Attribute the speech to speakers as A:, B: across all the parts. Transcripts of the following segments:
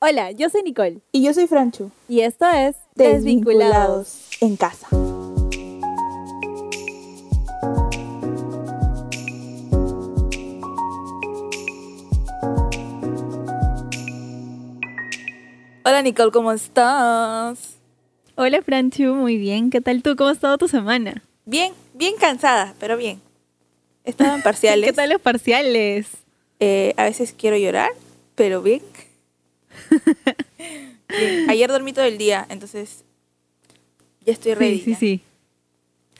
A: Hola, yo soy Nicole
B: Y yo soy Franchu.
A: y esto es
B: Desvinculados en casa.
C: Hola Nicole, ¿cómo estás?
A: Hola Franchu, muy bien. ¿Qué tal tú? ¿Cómo ha estado tu semana?
C: Bien, bien cansada, pero bien. En parciales.
A: ¿Qué tal los parciales?
C: Eh, a veces quiero llorar, pero bien. Ayer dormí todo el día, entonces ya estoy ready.
A: Sí, sí, sí.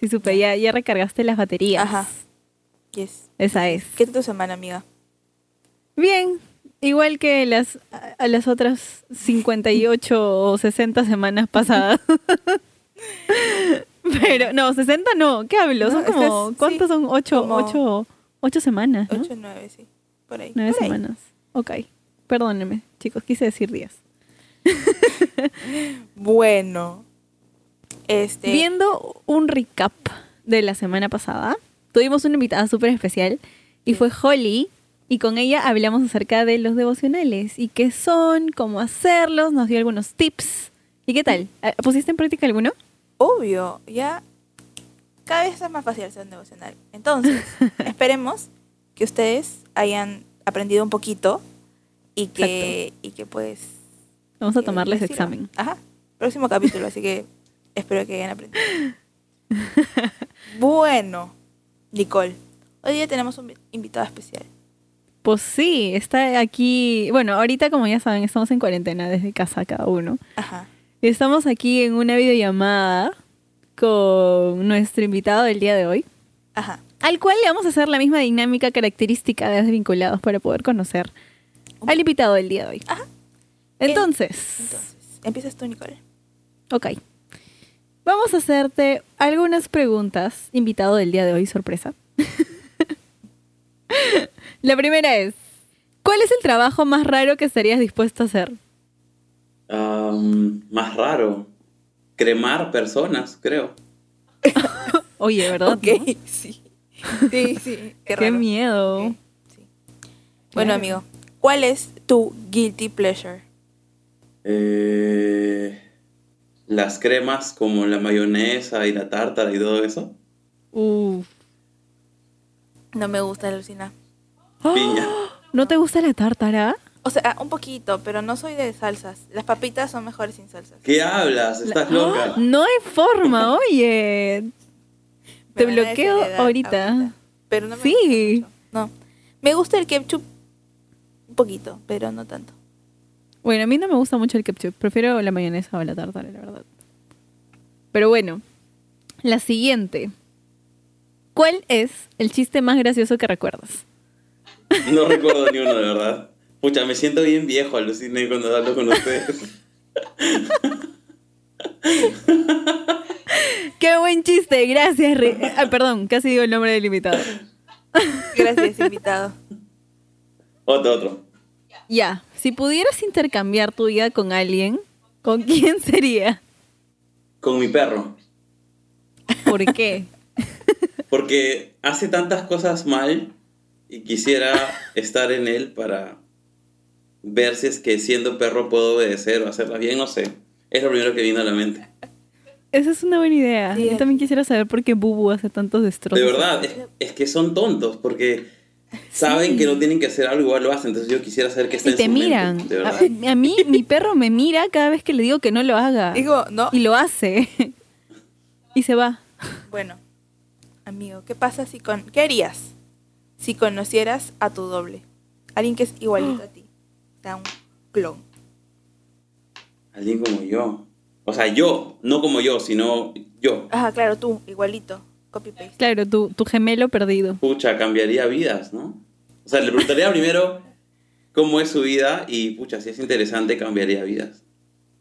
A: Sí, supe, ya, ya recargaste las baterías.
C: Ajá. Yes.
A: Esa es.
C: ¿Qué tal tu semana, amiga?
A: Bien, igual que las, a- las otras 58 o 60 semanas pasadas. Pero, no, 60 no, ¿qué hablo? Son
C: No,
A: como,
C: estás-
A: ¿cuántos
C: sí,
A: son? 8,
C: como-
A: ocho, ocho semanas, ¿no?
C: Ocho, nueve, sí. Por ahí.
A: Nueve
C: por ahí.
A: semanas. Ok. Perdónenme, chicos, quise decir días.
C: Bueno. Este.
A: Viendo un recap de la semana pasada, tuvimos una invitada súper especial y fue Holly. Y con ella hablamos acerca de los devocionales y qué son, cómo hacerlos, nos dio algunos tips. ¿Y qué tal? Eh, ¿Pusiste en práctica alguno?
C: obvio, ya cada vez es más fácil hacer un devocional. Entonces, esperemos que ustedes hayan aprendido un poquito y que, y que pues...
A: Vamos a
C: que
A: tomarles
C: les sirva.
A: examen.
C: Ajá, próximo capítulo, así que espero que hayan aprendido. bueno, Nicole, hoy día tenemos un invitado especial.
A: Pues sí, está aquí. Bueno, ahorita, como ya saben, estamos en cuarentena desde casa cada uno.
C: Ajá.
A: Estamos aquí en una videollamada con nuestro invitado del día de hoy.
C: Ajá.
A: al cual le vamos a hacer la misma dinámica característica de Desvinculados para poder conocer al invitado del día de hoy.
C: Ajá.
A: Entonces,
C: Entonces, empiezas tú, Nicole.
A: ok. Vamos a hacerte algunas preguntas, invitado del día de hoy, sorpresa. la primera es, ¿cuál es el trabajo más raro que estarías dispuesto a hacer?
D: Más raro. Cremar personas, creo.
A: Oye, ¿verdad?
C: Ok,
A: no?
C: sí. Sí, sí. Qué,
A: Qué miedo.
C: Sí. Bueno,
A: Claro.
C: amigo, ¿cuál es tu guilty pleasure?
D: Eh, las cremas como la mayonesa y la tártara y todo eso.
A: Uf.
C: No me gusta, Lucina.
D: Piña.
A: ¿No te gusta la tártara?
C: O sea, un poquito, pero no soy de salsas. Las papitas son mejores sin salsas.
D: ¿Qué hablas? ¿Estás loca?
A: No hay forma, oye. Te bloqueo ahorita.
C: Pero no me
A: Sí.
C: gusta mucho. No. Me gusta el ketchup poquito, pero no tanto.
A: Bueno, a mí no me gusta mucho el ketchup. Prefiero la mayonesa o la tartara, la verdad. Pero bueno, la siguiente. ¿Cuál es el chiste más gracioso que recuerdas?
D: No recuerdo ni uno, de verdad. Pucha, me siento bien viejo, aluciné cuando hablo con ustedes.
A: ¡Qué buen chiste! Gracias, Ri- ah, perdón, casi digo el nombre del invitado.
C: Gracias, invitado.
D: Otro, otro.
A: Ya, si pudieras intercambiar tu vida con alguien, ¿con quién sería?
D: Con mi perro.
A: ¿Por qué?
D: Porque hace tantas cosas mal y quisiera estar en él para ver si es que siendo perro puedo obedecer o hacerlas bien, no sé. Es lo primero que vino a la mente.
A: Esa es una buena idea.
C: Sí.
A: Yo también quisiera saber por qué Bubu hace tantos destrozos.
D: De verdad, es, es que son tontos porque saben que no tienen que hacer algo, igual lo hacen. Entonces yo quisiera saber qué está
A: Y
D: en
A: te
D: su mente,
A: miran.
D: de verdad.
A: A, a mí, mi perro me mira cada vez que le digo que no lo haga.
C: Digo, no.
A: Y lo hace. y se va.
C: Bueno, amigo, ¿qué pasa si con... ¿Qué harías si conocieras a tu doble? Alguien que es igualito a ti. Sea, un clon.
D: Alguien como yo. O sea, yo, no como yo, sino yo.
C: Ajá, claro, tú, igualito. Copy paste.
A: Claro, tu, tu gemelo perdido.
D: Pucha, cambiaría vidas, ¿no? O sea, le preguntaría primero cómo es su vida y, pucha, si es interesante, cambiaría vidas.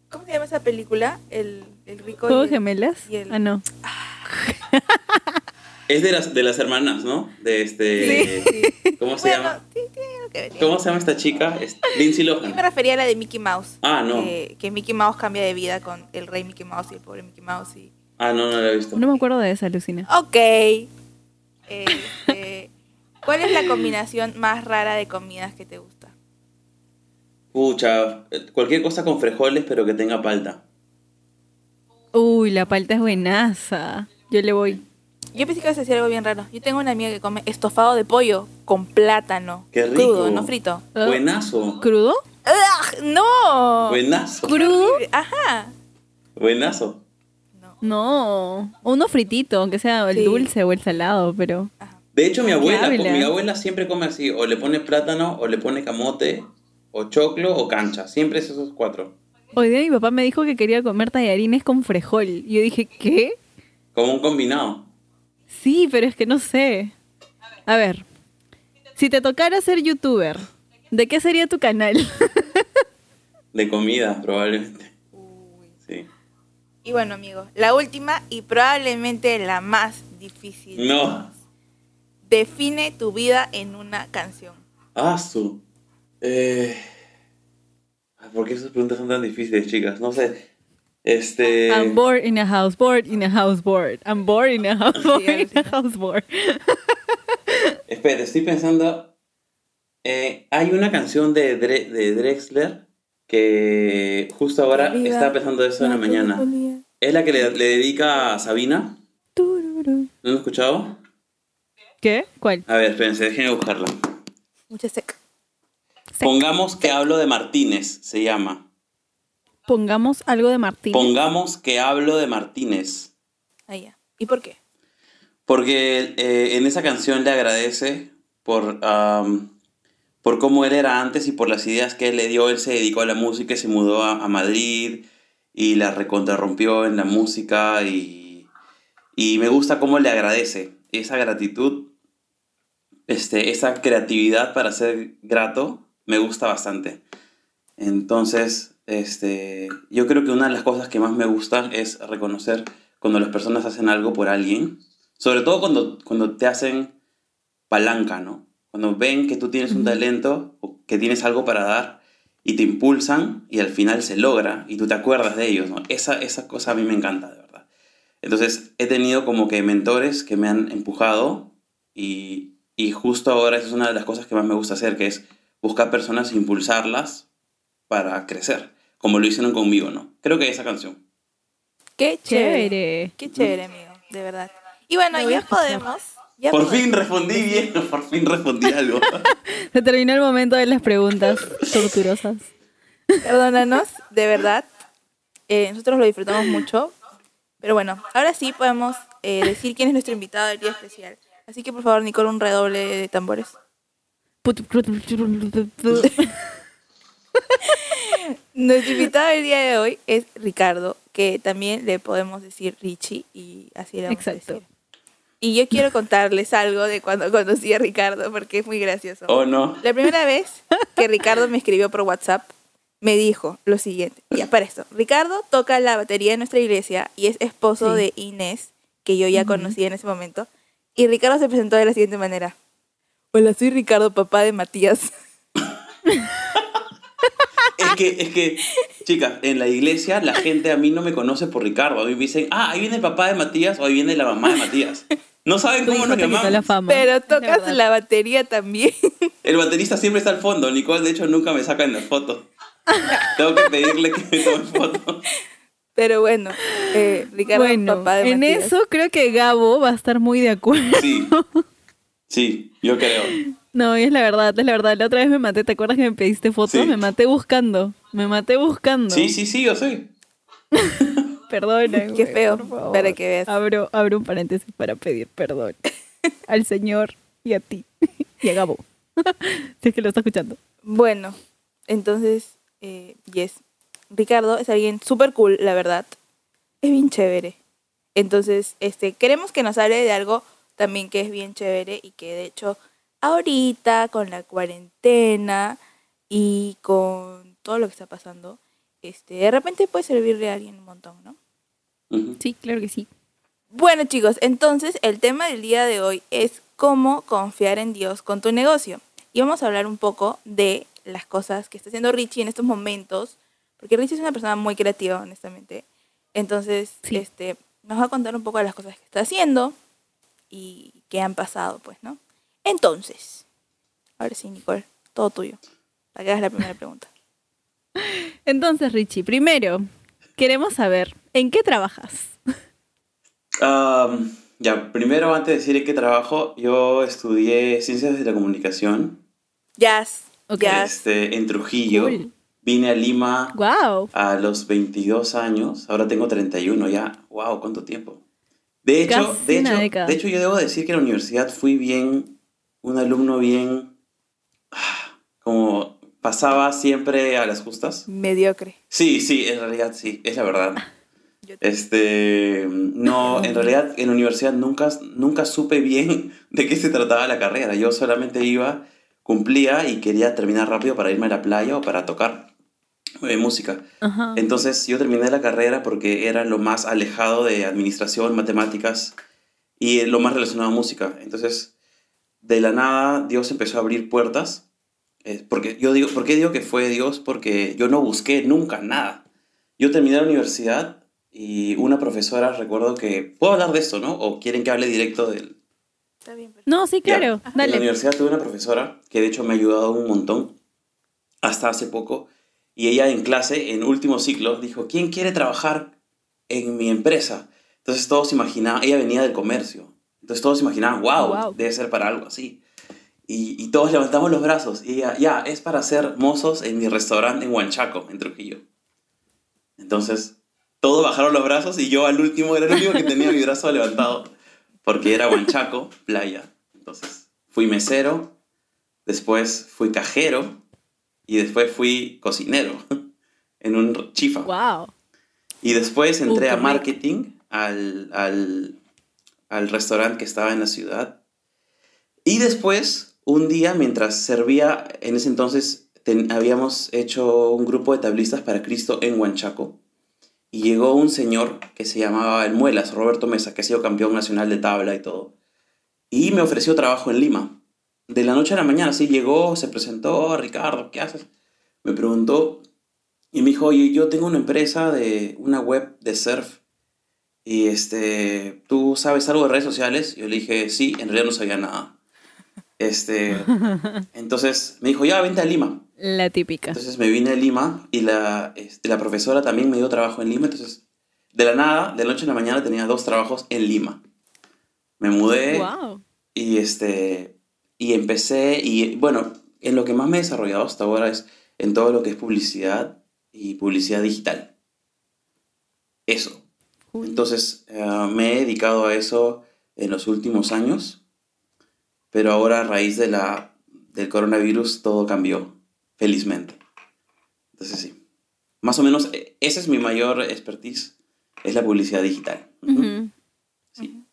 C: ¿Cómo se llama esa película? El, el rico. y
A: ¿Juego
C: el-
A: gemelas?
C: y el-
A: Ah, no.
D: Es de las, de las hermanas, ¿no? De este...
C: Sí.
D: ¿Cómo se
C: Bueno,
D: llama?
C: sí, tiene algo que ver.
D: ¿Cómo se llama esta chica? Es Lindsay
C: Yo me
D: Lohan.
C: refería a la de Mickey Mouse.
D: Ah, no.
C: Que, que Mickey Mouse cambia de vida con el rey Mickey Mouse y el pobre Mickey Mouse. Y...
D: Ah, no, no la he visto.
A: No me acuerdo de esa, Lucina.
C: Ok. Este, ¿Cuál es la combinación más rara de comidas que te gusta?
D: Pucha, cualquier cosa con frijoles, pero que tenga palta.
A: Uy, la palta es buenaza. Yo le voy.
C: Yo pensé que ibas a decir algo bien raro. Yo tengo una amiga que come estofado de pollo con plátano.
D: Qué rico.
C: Crudo, no frito.
A: Ah,
D: Buenazo.
A: ¿Crudo?
C: ¡Ugh! ¡No!
D: Buenazo.
A: ¿Crudo?
C: Ajá.
D: Buenazo.
C: No.
A: No. Uno fritito, aunque sea el
C: Sí.
A: dulce o el salado, pero.
D: De hecho, mi abuela,
A: habla?
D: mi abuela siempre come así, o le pone plátano, o le pone camote, o choclo, o cancha. Siempre es esos cuatro.
A: Hoy día mi papá me dijo que quería comer tallarines con frejol. Y yo dije, ¿qué?
D: Como un combinado.
A: Sí, pero es que no sé. A ver, si te tocara ser youtuber, ¿de qué sería tu canal?
D: De comida, probablemente.
C: Y bueno, amigos, la última y probablemente la más difícil.
D: No.
C: Define tu vida en una canción.
D: Ah, su. Eh... ¿Por qué esas preguntas son tan difíciles, chicas? No sé. Este.
A: I'm bored in a house, bored in a house, bored. I'm bored in a house, bored in a house, bored.
D: Espera, estoy pensando. eh, hay una canción de, Dre- de Drexler que justo ahora estaba pensando eso en la mañana. Es la que le, le dedica a Sabina. ¿No lo han escuchado?
A: ¿Qué? ¿Cuál?
D: A ver, espérense, déjenme buscarla.
C: Mucha sec.
D: Pongamos que hablo de Martínez, se llama.
A: Pongamos algo de Martín.
D: Pongamos que hablo de Martínez.
C: Ahí ya. ¿Y por qué?
D: Porque eh, en esa canción le agradece por, por cómo él era antes y por las ideas que él le dio. Él se dedicó a la música y se mudó a, a Madrid y la recontrarrompió en la música y, y me gusta cómo le agradece esa gratitud, este, esa creatividad para ser grato, me gusta bastante. Entonces, este, yo creo que una de las cosas que más me gustan es reconocer cuando las personas hacen algo por alguien, sobre todo cuando, cuando te hacen palanca, ¿no? Cuando ven que tú tienes un talento o que tienes algo para dar y te impulsan y al final se logra y tú te acuerdas de ellos, ¿no? Esa, esa cosa a mí me encanta, de verdad. Entonces he tenido como que mentores que me han empujado y, y justo ahora esa es una de las cosas que más me gusta hacer, que es buscar personas e impulsarlas para crecer, como lo hicieron conmigo, ¿no? Creo que esa canción.
C: Qué chévere. Qué chévere, amigo. De verdad. Y bueno, ya podemos. Ya
D: Por
C: podemos.
D: fin respondí bien, por fin respondí algo.
A: Se terminó el momento de las preguntas torturosas.
C: Perdónanos, de verdad. Eh, nosotros lo disfrutamos mucho. Pero bueno, ahora sí podemos eh, decir quién es nuestro invitado del día especial. Así que por favor, Nicole, un redoble de tambores. Nuestro invitado del día de hoy es Ricardo, que también le podemos decir Richie y así le vamos
A: Exacto.
C: a decir. Y yo quiero contarles algo de cuando conocí a Ricardo porque es muy gracioso.
D: ¿O no?
C: La primera vez que Ricardo me escribió por WhatsApp, me dijo lo siguiente. Ya, para esto. Ricardo toca la batería en nuestra iglesia y es esposo
A: Sí.
C: de Inés, que yo ya conocí en ese momento. Y Ricardo se presentó de la siguiente manera. Hola, soy Ricardo, papá de Matías.
D: Es que, es que, chicas, en la iglesia la gente a mí no me conoce por Ricardo. A mí me dicen, ah, ahí viene el papá de Matías o ahí viene la mamá de Matías. No saben cómo nos llamamos.
A: fama.
C: Pero tocas la batería también.
D: El baterista siempre está al fondo. Nicole, de hecho, nunca me saca en la foto. Tengo que pedirle que me tome foto.
C: Pero bueno, eh, Ricardo,
A: Bueno,
C: papá de
A: en
C: Matías.
A: eso creo que Gabo va a estar muy de acuerdo.
D: Sí. Sí, yo creo.
A: No, y es la verdad, es la verdad. La otra vez me maté, ¿te acuerdas que me pediste fotos?
D: Sí.
A: Me maté buscando. Me maté buscando.
D: Sí, sí, sí, yo sé.
A: Perdona.
C: Qué
A: güey,
C: feo,
A: por favor.
C: para que veas.
A: Abro, abro un paréntesis para pedir perdón al Señor y a ti y a Gabo. si es que lo está escuchando.
C: Bueno, entonces, eh, yes. Ricardo es alguien súper cool, la verdad. Es bien chévere. Entonces, este, queremos que nos hable de algo también que es bien chévere y que de hecho ahorita con la cuarentena y con todo lo que está pasando, este, de repente puede servirle a alguien un montón, ¿no?
A: Sí, claro que sí.
C: Bueno chicos, entonces el tema del día de hoy es cómo confiar en Dios con tu negocio. Y vamos a hablar un poco de las cosas que está haciendo Richie en estos momentos, porque Richie es una persona muy creativa, honestamente. Entonces,
A: Sí.
C: este, nos va a contar un poco de las cosas que está haciendo y que han pasado, pues, ¿no? Entonces, ahora sí, Nicole, todo tuyo. Para que hagas la primera pregunta.
A: Entonces, Richie, primero, queremos saber, ¿en qué trabajas?
D: Ya, primero, antes de decir en qué trabajo, yo estudié Ciencias de la Comunicación
C: Jazz.
A: Ok.
C: Jazz.
D: este, en Trujillo.
A: Cool.
D: Vine a Lima
A: ¡Wow!
D: a los 22 años, ahora tengo 31 ya. ¡Wow! ¿Cuánto tiempo? De hecho,
A: Casi
D: de hecho,
A: década.
D: de hecho, yo debo decir que en la universidad fui bien, un alumno bien, ah, como pasaba siempre a las justas.
C: Mediocre.
D: Sí, sí, en realidad sí, es la verdad.
C: Yo-
D: Este, no, en realidad en la universidad nunca, nunca supe bien de qué se trataba la carrera. Yo solamente iba, cumplía y quería terminar rápido para irme a la playa o para tocar eh, música.
A: Ajá.
D: Entonces yo terminé la carrera porque era lo más alejado de administración, matemáticas y lo más relacionado a música. Entonces, de la nada, Dios empezó a abrir puertas. Eh, porque yo digo, ¿Por qué digo que fue Dios? Porque yo no busqué nunca nada. Yo terminé la universidad y una profesora, recuerdo que... ¿Puedo hablar de esto, no? ¿O quieren que hable directo del,
C: Está bien, perfecto.
A: No, sí,
D: ya.
A: claro.
D: En la
A: Dale.
D: universidad tuve una profesora que de hecho me ha ayudado un montón hasta hace poco. Y ella en clase, en último ciclo, dijo, ¿quién quiere trabajar en mi empresa? Entonces todos imaginaban, ella venía del comercio. Entonces todos imaginaban, wow,
A: Wow.
D: debe ser para algo así. Y, y todos levantamos los brazos. Y ella, ya, es para ser mozos en mi restaurante en Huanchaco, en Trujillo. Entonces, todos bajaron los brazos y yo al último era el único que tenía mi brazo levantado porque era Huanchaco, playa. Entonces, fui mesero, después fui cajero y después fui cocinero en un chifa.
A: ¡Wow!
D: Y después entré
A: Uh,
D: a marketing al, al, al restaurante que estaba en la ciudad. Y después, un día, mientras servía, en ese entonces ten- habíamos hecho un grupo de tablistas para Cristo en Huanchaco. Y llegó un señor que se llamaba El Muelas, Roberto Mesa, que ha sido campeón nacional de tabla y todo. Y me ofreció trabajo en Lima. De la noche a la mañana, sí, llegó, se presentó, Ricardo, ¿qué haces? Me preguntó y me dijo, oye, yo tengo una empresa de una web de surf y este, ¿tú sabes algo de redes sociales? Yo le dije, sí, en realidad no sabía nada. Este, entonces me dijo, ya, vente a Lima.
A: La típica.
D: Entonces me vine a Lima y la, este, la profesora también me dio trabajo en Lima. Entonces, de la nada, de la noche a la mañana tenía dos trabajos en Lima. Me mudé
A: ¡Wow!
D: y, este, y empecé, y bueno, en lo que más me he desarrollado hasta ahora es en todo lo que es publicidad y publicidad digital. Eso. Entonces, eh, me he dedicado a eso en los últimos años, pero ahora a raíz de la, del coronavirus todo cambió, felizmente. Entonces, sí. Más o menos, eh, esa es mi mayor expertise, es la publicidad digital. Ujú.
A: Ujú.
D: Sí.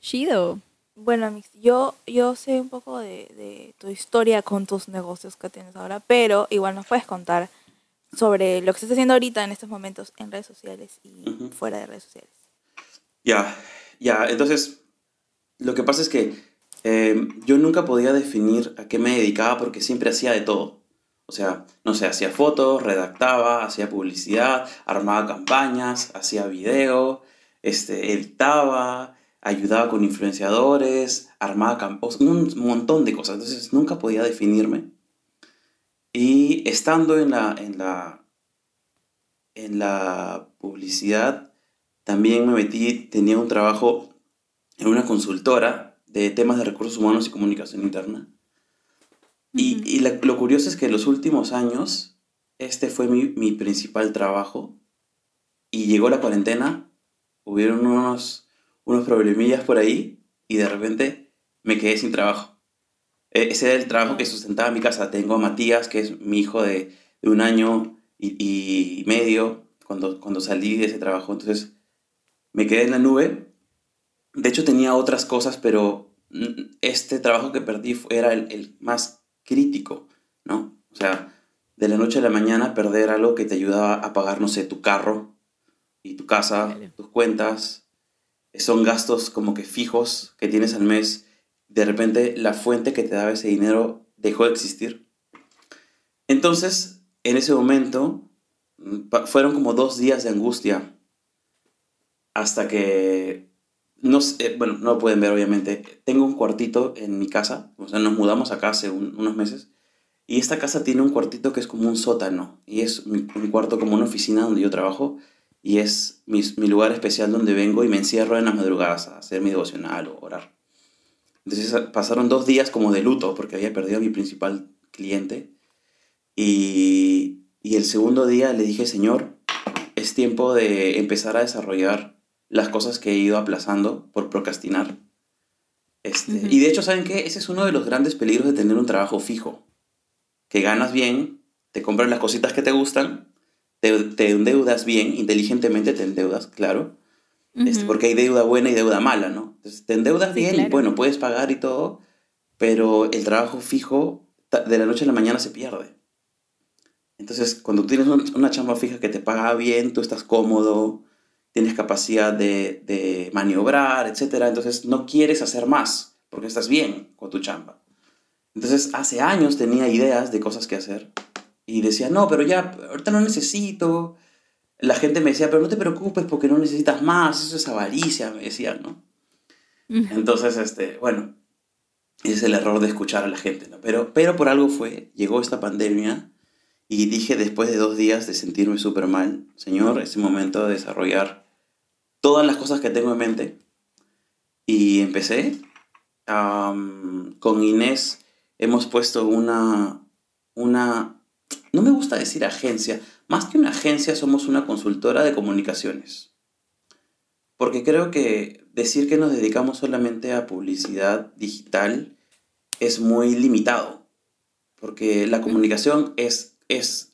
A: Chido.
C: Bueno, Mix, yo, yo sé un poco de, de tu historia con tus negocios que tienes ahora, pero igual nos puedes contar sobre lo que estás haciendo ahorita en estos momentos en redes sociales y fuera de redes sociales.
D: Ya, ya, entonces, lo que pasa es que eh, yo nunca podía definir a qué me dedicaba porque siempre hacía de todo. O sea, no sé, hacía fotos, redactaba, hacía publicidad, armaba campañas, hacía video, este, editaba, ayudaba con influenciadores, armaba campos, un montón de cosas. Entonces nunca podía definirme. Y estando en la, en la, en la publicidad, también me metí, tenía un trabajo en una consultora de temas de recursos humanos y comunicación interna. Y, y la- lo curioso es que en los últimos años, este fue mi, mi principal trabajo. Y llegó la cuarentena, hubieron unos, unos problemillas por ahí y de repente me quedé sin trabajo. E- Ese era el trabajo que sustentaba mi casa. Tengo a Matías, que es mi hijo de, de un año y, y medio cuando, cuando salí de ese trabajo. Entonces me quedé en la nube. De hecho tenía otras cosas, pero mm, este trabajo que perdí era el, el más crítico, ¿no? O sea, de la noche a la mañana perder algo que te ayudaba a pagar, no sé, tu carro y tu casa, tus cuentas. Son gastos como que fijos que tienes al mes. De repente la fuente que te daba ese dinero dejó de existir. Entonces, en ese momento, fueron como dos días de angustia hasta que, no sé, bueno, no lo pueden ver obviamente, tengo un cuartito en mi casa, o sea, nos mudamos acá hace un- unos meses, Y esta casa tiene un cuartito que es como un sótano. Y es mi- un cuarto como una oficina donde yo trabajo. Y es mi, mi lugar especial donde vengo y me encierro en las madrugadas a hacer mi devocional o orar. Entonces pasaron dos días como de luto porque había perdido a mi principal cliente. Y, y el segundo día le dije, Señor, es tiempo de empezar a desarrollar las cosas que he ido aplazando por procrastinar. Este. Y de hecho, ¿saben qué? Ese es uno de los grandes peligros de tener un trabajo fijo. Que ganas bien, te compras las cositas que te gustan, te, te endeudas bien, inteligentemente te endeudas, claro. Este,
A: Ujú.
D: porque hay deuda buena y deuda mala, ¿no? Entonces te endeudas
A: Sí,
D: bien y bueno, puedes pagar y todo, pero el trabajo fijo de la noche a la mañana se pierde. Entonces, cuando tienes un- una chamba fija que te paga bien, tú estás cómodo, tienes capacidad de, de maniobrar, etc. Entonces, no quieres hacer más porque estás bien con tu chamba. Entonces, hace años tenía ideas de cosas que hacer y decía, no, pero ya, ahorita no necesito. La gente me decía, pero no te preocupes porque no necesitas más, eso es avaricia, me decían, ¿no? Entonces, este, bueno, ese es el error de escuchar a la gente, ¿no? Pero, pero por algo fue, llegó esta pandemia y dije después de dos días de sentirme súper mal, Señor, es el momento de desarrollar todas las cosas que tengo en mente. Y empecé. con Inés hemos puesto una, una, no me gusta decir agencia, más que una agencia somos una consultora de comunicaciones. Porque creo que decir que nos dedicamos solamente a publicidad digital es muy limitado. Porque la comunicación es, es,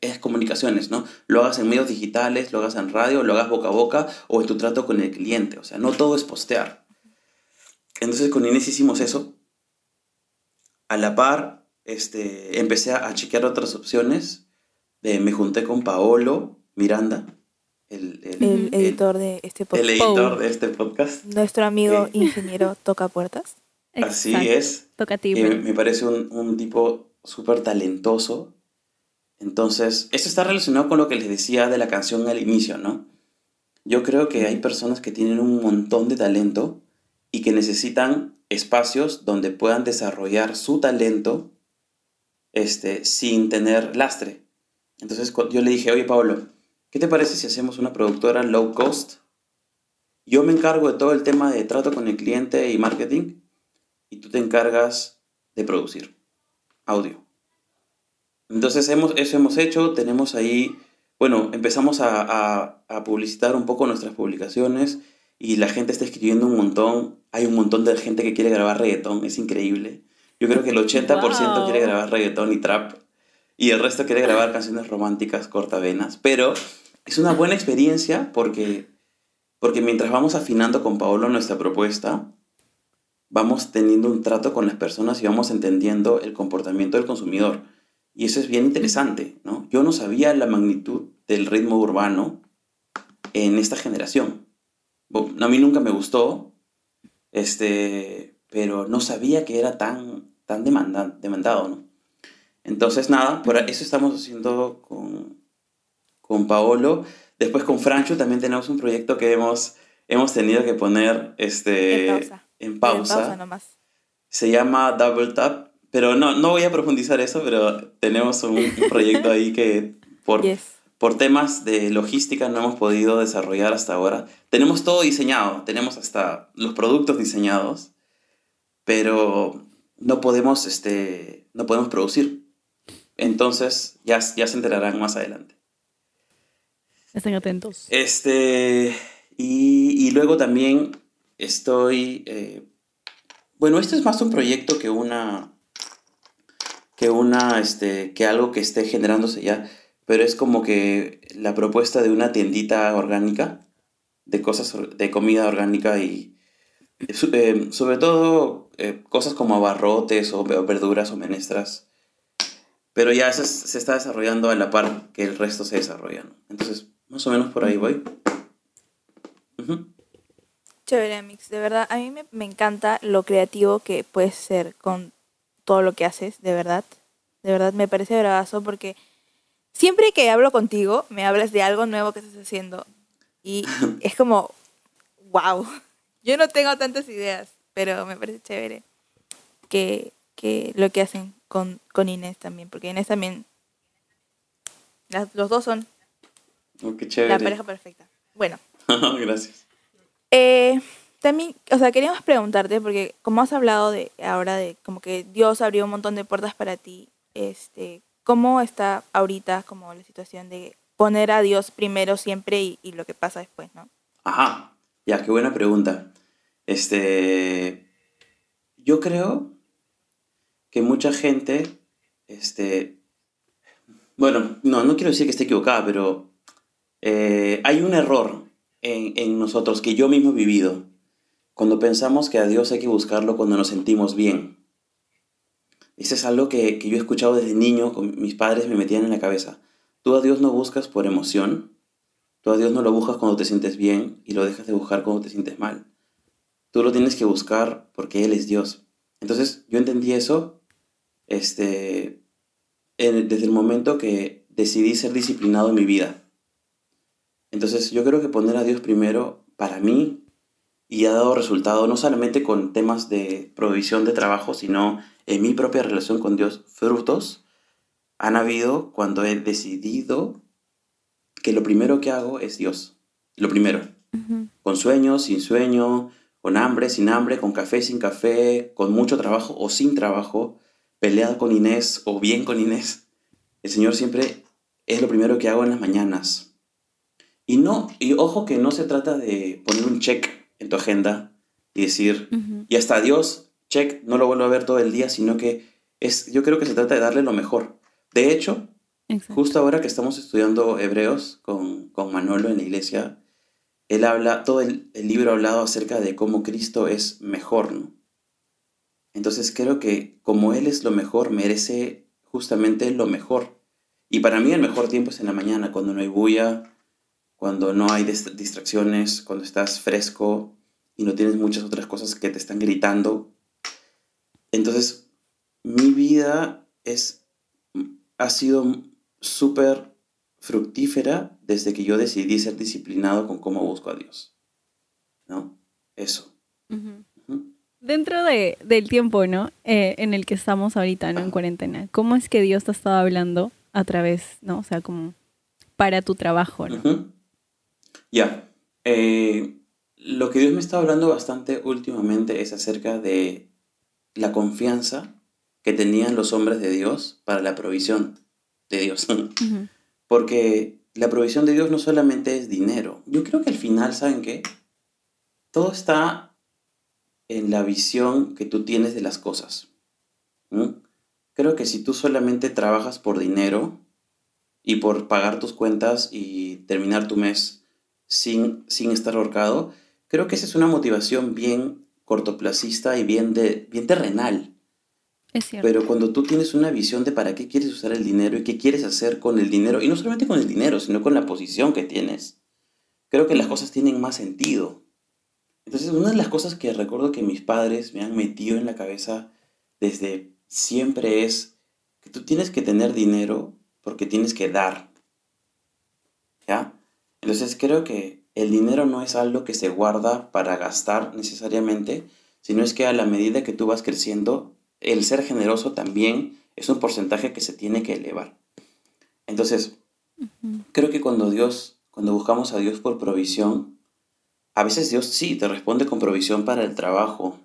D: es comunicaciones, ¿no? Lo hagas en medios digitales, lo hagas en radio, lo hagas boca a boca o en tu trato con el cliente. O sea, no todo es postear. Entonces con Inés hicimos eso. A la par, este, empecé a, a chequear otras opciones. Eh, me junté con Paolo Miranda, el, el-
C: El editor de este podcast.
D: el editor de este podcast.
C: Nuestro amigo
D: Eh.
C: ingeniero toca puertas.
D: Así
A: Exacto.
D: es.
A: Toca
D: Eh, me parece un, un tipo súper talentoso. Entonces, esto está relacionado con lo que les decía de la canción al inicio, ¿no? Yo creo que hay personas que tienen un montón de talento y que necesitan espacios donde puedan desarrollar su talento este, sin tener lastre. Entonces yo le dije, oye Pablo, ¿qué te parece si hacemos una productora low cost? Yo me encargo de todo el tema de trato con el cliente y marketing y tú te encargas de producir audio. Entonces hemos, eso hemos hecho, tenemos ahí, bueno, empezamos a, a- a publicitar un poco nuestras publicaciones y la gente está escribiendo un montón, hay un montón de gente que quiere grabar reggaetón, es increíble. Yo creo que el 80%
A: Wow.
D: quiere grabar reggaetón y trap y el resto quiere grabar canciones románticas cortavenas, pero es una buena experiencia porque, porque mientras vamos afinando con Paolo nuestra propuesta, vamos teniendo un trato con las personas y vamos entendiendo el comportamiento del consumidor. Y eso es bien interesante, ¿no? Yo no sabía la magnitud del ritmo urbano en esta generación. A mí nunca me gustó, este, pero no sabía que era tan, tan demanda- demandado, ¿no? Entonces, nada, por eso estamos haciendo con, con Paolo. Después con Francho también tenemos un proyecto que hemos, hemos tenido que poner este,
C: En pausa.
D: en
C: En
D: pausa.
C: pausa nomás.
D: Se llama Double Tap, pero no, no voy a profundizar eso, pero tenemos un, un proyecto ahí que por,
C: Yes.
D: por temas de logística no hemos podido desarrollar hasta ahora. Tenemos todo diseñado, tenemos hasta los productos diseñados, pero no podemos, este, no podemos producir. Entonces ya, ya se enterarán más adelante.
A: Estén atentos.
D: Este, y, y luego también estoy, eh, bueno, esto es más un proyecto que una, que una, este, que algo que esté generándose ya, pero es como que la propuesta de una tiendita orgánica, de cosas, de comida orgánica y eh, eh, sobre todo eh, cosas como abarrotes o ve- verduras o menestras. Pero ya es- se está desarrollando a la par que el resto se desarrolla. ¿no? Entonces, más o menos por ahí voy. Ujú.
C: Chévere, Mix. De verdad, a mí me, me encanta lo creativo que puedes ser con todo lo que haces, de verdad. De verdad, me parece bravazo porque siempre que hablo contigo, me hablas de algo nuevo que estás haciendo. Y es como, wow. Yo no tengo tantas ideas, pero me parece chévere que, que lo que hacen. con, con Inés también, porque Inés también, las- los dos son
D: Oh, qué
C: la
D: chévere.
C: pareja perfecta. Bueno,
D: Gracias.
C: eh, también, o sea, queríamos preguntarte, porque como has hablado de ahora de como que Dios abrió un montón de puertas para ti, este, ¿cómo está ahorita como la situación de poner a Dios primero siempre y, y lo que pasa después, ¿no?
D: Ajá, ya, qué buena pregunta. Este, yo creo que mucha gente, este, bueno, no, no quiero decir que esté equivocada, pero eh, hay un error en, en nosotros que yo mismo he vivido cuando pensamos que a Dios hay que buscarlo cuando nos sentimos bien. Eso es algo que, que yo he escuchado desde niño, mis padres me metían en la cabeza. Tú a Dios no buscas por emoción, Tú a Dios no lo buscas cuando te sientes bien y lo dejas de buscar cuando te sientes mal. Tú lo tienes que buscar porque Él es Dios. Entonces yo entendí eso este, en- desde el momento que decidí ser disciplinado en mi vida. Entonces yo creo que poner a Dios primero para mí y ha dado resultado no solamente con temas de provisión de trabajo, sino en mi propia relación con Dios, frutos han habido cuando he decidido que lo primero que hago es Dios. Lo primero. Con sueño, sin sueño, con hambre, sin hambre, con café, sin café, con mucho trabajo o sin trabajo, peleado con Inés o bien con Inés. El Señor siempre es lo primero que hago en las mañanas. Y no, y ojo que no se trata de poner un check en tu agenda y decir, y hasta Dios, check, no lo vuelvo a ver todo el día, sino que es, yo creo que se trata de darle lo mejor. De hecho,
A: Exacto.
D: Justo ahora que estamos estudiando Hebreos con, con Manolo en la iglesia, él habla, todo el, libro ha hablado acerca de cómo Cristo es mejor, ¿no? Entonces creo que como Él es lo mejor, merece justamente lo mejor. Y para mí el mejor tiempo es en la mañana, cuando no hay bulla, cuando no hay dist- distracciones, cuando estás fresco y no tienes muchas otras cosas que te están gritando. Entonces, mi vida es, ha sido súper fructífera desde que yo decidí ser disciplinado con cómo busco a Dios. ¿No? Eso.
A: Dentro de, del tiempo, ¿no? Eh, en el que estamos ahorita, ¿no? En cuarentena. ¿Cómo es que Dios te ha estado hablando a través, ¿no? O sea, como para tu trabajo, ¿no?
D: Ya. Eh, lo que Dios me está hablando bastante últimamente es acerca de la confianza que tenían los hombres de Dios para la provisión de Dios. Porque la provisión de Dios no solamente es dinero. Yo creo que al final, ¿saben qué? Todo está en la visión que tú tienes de las cosas. Creo que si tú solamente trabajas por dinero y por pagar tus cuentas y terminar tu mes sin, sin estar ahorcado, creo que esa es una motivación bien cortoplacista y bien, de, bien terrenal. Pero cuando tú tienes una visión de para qué quieres usar el dinero y qué quieres hacer con el dinero, y no solamente con el dinero, sino con la posición que tienes, creo que las cosas tienen más sentido. Entonces, una de las cosas que recuerdo que mis padres me han metido en la cabeza desde siempre es que tú tienes que tener dinero porque tienes que dar. ¿Ya? Entonces, creo que el dinero no es algo que se guarda para gastar necesariamente, sino es que a la medida que tú vas creciendo, el ser generoso también es un porcentaje que se tiene que elevar. Entonces, creo que cuando Dios, cuando buscamos a Dios por provisión, a veces Dios sí te responde con provisión para el trabajo,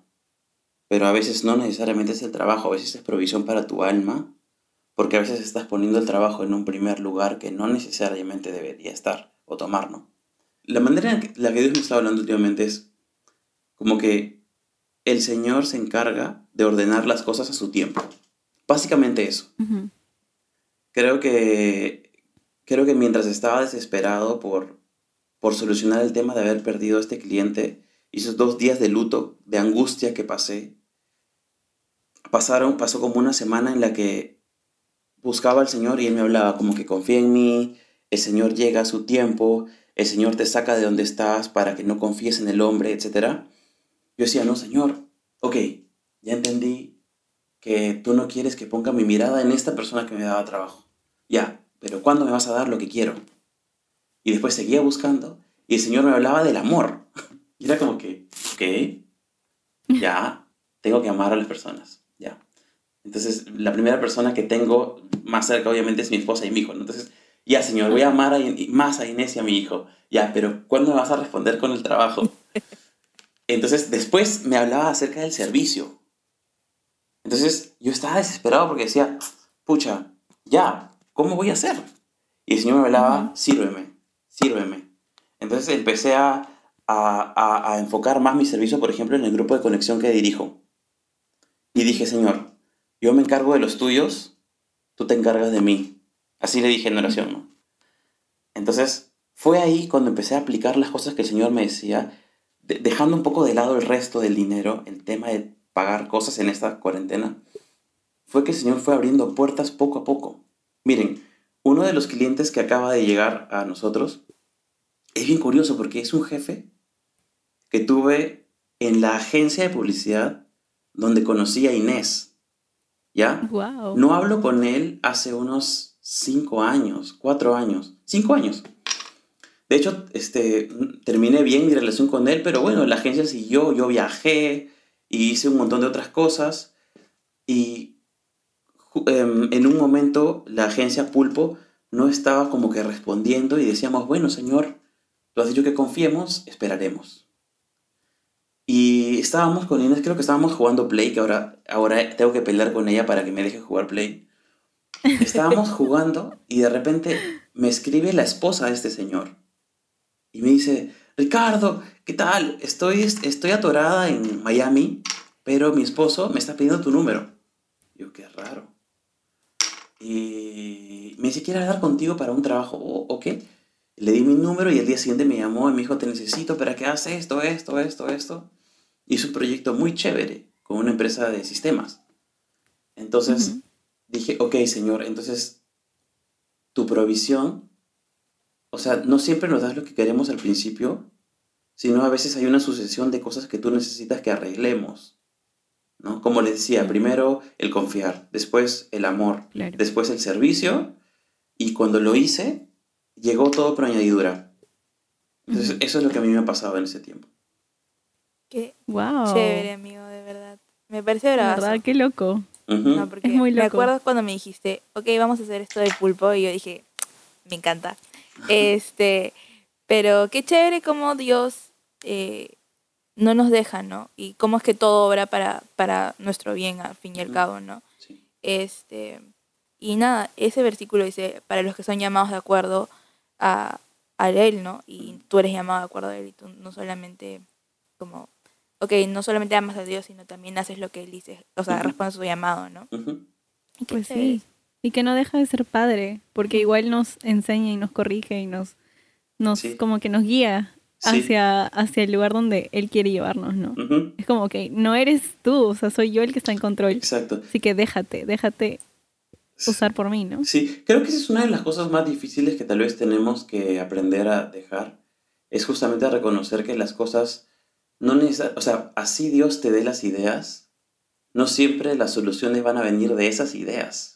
D: pero a veces no necesariamente es el trabajo, a veces es provisión para tu alma, porque a veces estás poniendo el trabajo en un primer lugar que no necesariamente debería estar o tomar, ¿no? La manera en la que Dios me está hablando últimamente es como que el Señor se encarga de ordenar las cosas a su tiempo. Básicamente eso. Creo que, creo que mientras estaba desesperado por, por solucionar el tema de haber perdido a este cliente y esos dos días de luto, de angustia que pasé, pasaron, pasó como una semana en la que buscaba al Señor y Él me hablaba como que confía en mí, el Señor llega a su tiempo, el Señor te saca de donde estás para que no confíes en el hombre, etc. Yo decía, no, Señor, ok, ya entendí que tú no quieres que ponga mi mirada en esta persona que me daba trabajo. Ya, pero ¿cuándo me vas a dar lo que quiero? Y después seguía buscando y el Señor me hablaba del amor. Y era como que, ok, ya, tengo que amar a las personas, ya. Entonces, la primera persona que tengo más cerca, obviamente, es mi esposa y mi hijo. Entonces, ya, señor, voy a amar a más a Inés y a mi hijo. Ya, pero ¿cuándo me vas a responder con el trabajo? Entonces, después me hablaba acerca del servicio. Entonces, yo estaba desesperado porque decía, pucha, ya, ¿cómo voy a hacer? Y el Señor me hablaba, sírveme, sírveme. Entonces empecé a, a, a- a enfocar más mi servicio, por ejemplo, en el grupo de conexión que dirijo. Y dije, Señor, yo me encargo de los tuyos, tú te encargas de mí. Así le dije en oración, ¿no? Entonces, fue ahí cuando empecé a aplicar las cosas que el Señor me decía, de- dejando un poco de lado el resto del dinero, el tema de pagar cosas en esta cuarentena, fue que el Señor fue abriendo puertas poco a poco. Miren, uno de los clientes que acaba de llegar a nosotros es bien curioso porque es un jefe que tuve en la agencia de publicidad donde conocí a Inés. ¿Ya?
A: Wow.
D: No hablo con él hace unos cinco años, cuatro años, cinco años. De hecho, este, terminé bien mi relación con él, pero bueno, la agencia siguió, yo viajé y hice un montón de otras cosas. Y em, en un momento la agencia Pulpo no estaba como que respondiendo y decíamos, bueno, señor, tú has dicho que confiemos, esperaremos. Y estábamos con Inés, creo que estábamos jugando Play, que ahora, ahora tengo que pelear con ella para que me deje jugar Play. Estábamos jugando y de repente me escribe la esposa de este señor. Y me dice, Ricardo, ¿qué tal? Estoy, estoy atorada en Miami, pero mi esposo me está pidiendo tu número. Yo, qué raro. Y me dice, ¿quiere hablar contigo para un trabajo? Oh, ok. Le di mi número y el día siguiente me llamó y me dijo, te necesito para que hagas esto, esto, esto, esto. Hizo un proyecto muy chévere con una empresa de sistemas. Entonces dije, ok, Señor, entonces tu provisión, o sea, no siempre nos das lo que queremos al principio, sino a veces hay una sucesión de cosas que tú necesitas que arreglemos. ¿no? Como les decía, primero el confiar, después el amor,
A: Claro.
D: después el servicio, y cuando lo hice, llegó todo por añadidura. Entonces,
A: Ujú.
D: eso es lo que a mí me ha pasado en ese tiempo.
C: Qué
A: Wow.
C: chévere, amigo, de verdad. Me parece
A: De
C: bravazo.
A: verdad, qué loco.
D: Ujú.
C: No, porque
A: Es muy
C: Me
A: loco.
C: acuerdo cuando me dijiste, ok, vamos a hacer esto del pulpo, y yo dije, me encanta. Este, pero qué chévere como Dios eh, no nos deja, ¿no? Y cómo es que todo obra para, para nuestro bien, al fin y al cabo, ¿no?
D: Sí.
C: Este, y nada, ese versículo dice, para los que son llamados de acuerdo a, a Él, ¿no? Y tú eres llamado de acuerdo a Él y tú no solamente como, ok, no solamente amas a Dios, sino también haces lo que Él dice, o sea,
D: Ujú.
C: respondes a su llamado, ¿no?
A: Pues sí. Y que no deja de ser padre, porque igual nos enseña y nos corrige y nos, nos
D: Sí.
A: como que nos guía
D: Sí.
A: hacia, hacia el lugar donde Él quiere llevarnos, ¿no? Es como que no eres tú, o sea, soy yo el que está en control.
D: Exacto.
A: Así que déjate, déjate usar por mí, ¿no?
D: Sí, creo que esa es una de las cosas más difíciles que tal vez tenemos que aprender a dejar. Es justamente a reconocer que las cosas no necesariamente, o sea, así Dios te dé las ideas, no siempre las soluciones van a venir de esas ideas,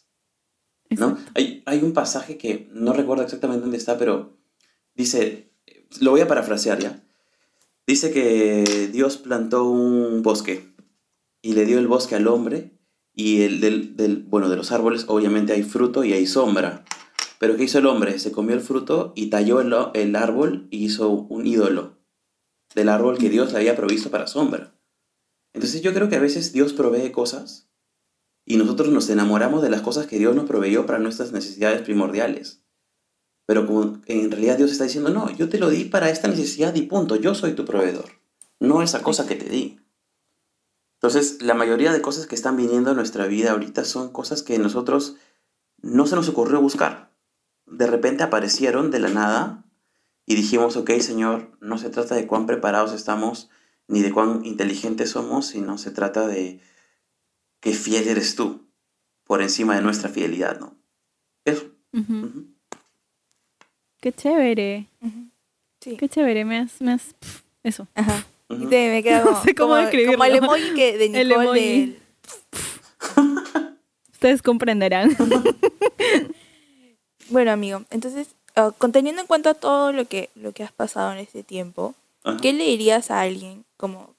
D: ¿no? Hay, hay un pasaje que no recuerdo exactamente dónde está, pero dice, lo voy a parafrasear ya. Dice que Dios plantó un bosque y le dio el bosque al hombre y el del, del- bueno, de los árboles obviamente hay fruto y hay sombra. Pero ¿qué hizo el hombre? Se comió el fruto y talló el, el árbol y hizo un ídolo del árbol que Dios le había provisto para sombra. Entonces yo creo que a veces Dios provee cosas y nosotros nos enamoramos de las cosas que Dios nos proveyó para nuestras necesidades primordiales. Pero como en realidad Dios está diciendo, no, yo te lo di para esta necesidad y punto, yo soy tu proveedor, no esa cosa que te di. Entonces, la mayoría de cosas que están viniendo a nuestra vida ahorita son cosas que nosotros no se nos ocurrió buscar. De repente aparecieron de la nada y dijimos, ok, Señor, no se trata de cuán preparados estamos ni de cuán inteligentes somos, sino se trata de qué fiel eres tú por encima de nuestra fidelidad, ¿no? Eso.
A: Qué chévere.
C: Sí.
A: qué chévere, me has, me has, pf, eso.
C: Ajá. Y te, me queda
A: No sé cómo
C: como-
A: describirlo.
C: como el emoji que de
A: El
C: Nicole
A: emoji.
C: del-
A: Ustedes comprenderán.
C: Bueno, amigo, entonces, ah, con- teniendo en cuenta todo lo que, lo que has pasado en este tiempo,
D: Ajá.
C: ¿qué le dirías a alguien como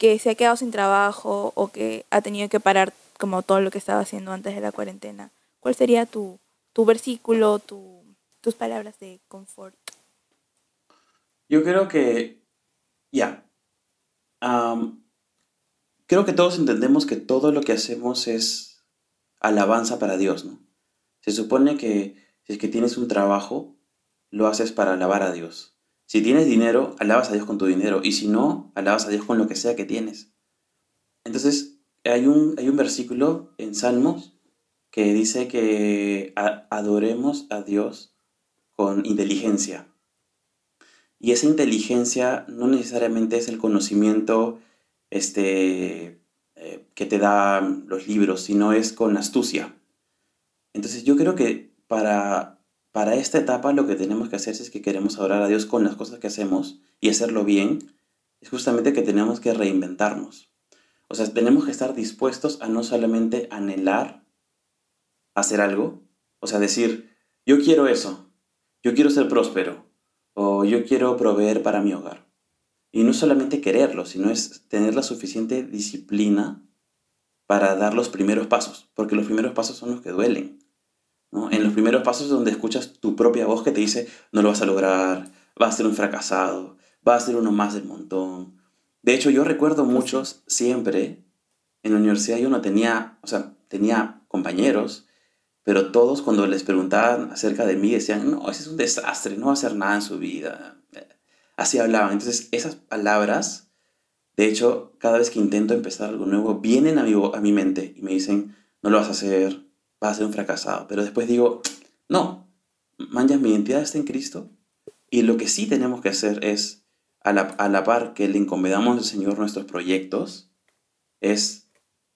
C: que se ha quedado sin trabajo o que ha tenido que parar como todo lo que estaba haciendo antes de la cuarentena, ¿cuál sería tu, tu versículo, tu, tus palabras de confort?
D: Yo creo que, ya, am, creo que todos entendemos que todo lo que hacemos es alabanza para Dios, ¿no? Se supone que si es que tienes un trabajo, lo haces para alabar a Dios. Si tienes dinero, alabas a Dios con tu dinero. Y si no, alabas a Dios con lo que sea que tienes. Entonces, hay un, hay un versículo en Salmos que dice que adoremos a Dios con inteligencia. Y esa inteligencia no necesariamente es el conocimiento este, eh, que te dan los libros, sino es con astucia. Entonces yo creo que para, para esta etapa lo que tenemos que hacer si es que queremos adorar a Dios con las cosas que hacemos y hacerlo bien, es justamente que tenemos que reinventarnos. O sea, tenemos que estar dispuestos a no solamente anhelar hacer algo, o sea, decir, yo quiero eso, yo quiero ser próspero, o yo quiero proveer para mi hogar. Y no solamente quererlo, sino es tener la suficiente disciplina para dar los primeros pasos, porque los primeros pasos son los que duelen. ¿No? En los primeros pasos es donde escuchas tu propia voz que te dice, no lo vas a lograr, vas a ser un fracasado, vas a ser uno más del montón. De hecho, yo recuerdo muchos siempre, en la universidad yo no tenía, o sea, tenía compañeros, pero todos cuando les preguntaban acerca de mí decían, no, ese es un desastre, no va a hacer nada en su vida. Así hablaban. Entonces, esas palabras, de hecho, cada vez que intento empezar algo nuevo, vienen a mi, a mi mente y me dicen, no lo vas a hacer, vas a ser un fracasado. Pero después digo, no, manjas, mi identidad está en Cristo. Y lo que sí tenemos que hacer es, a la, a la par que le encomendamos al Señor nuestros proyectos, es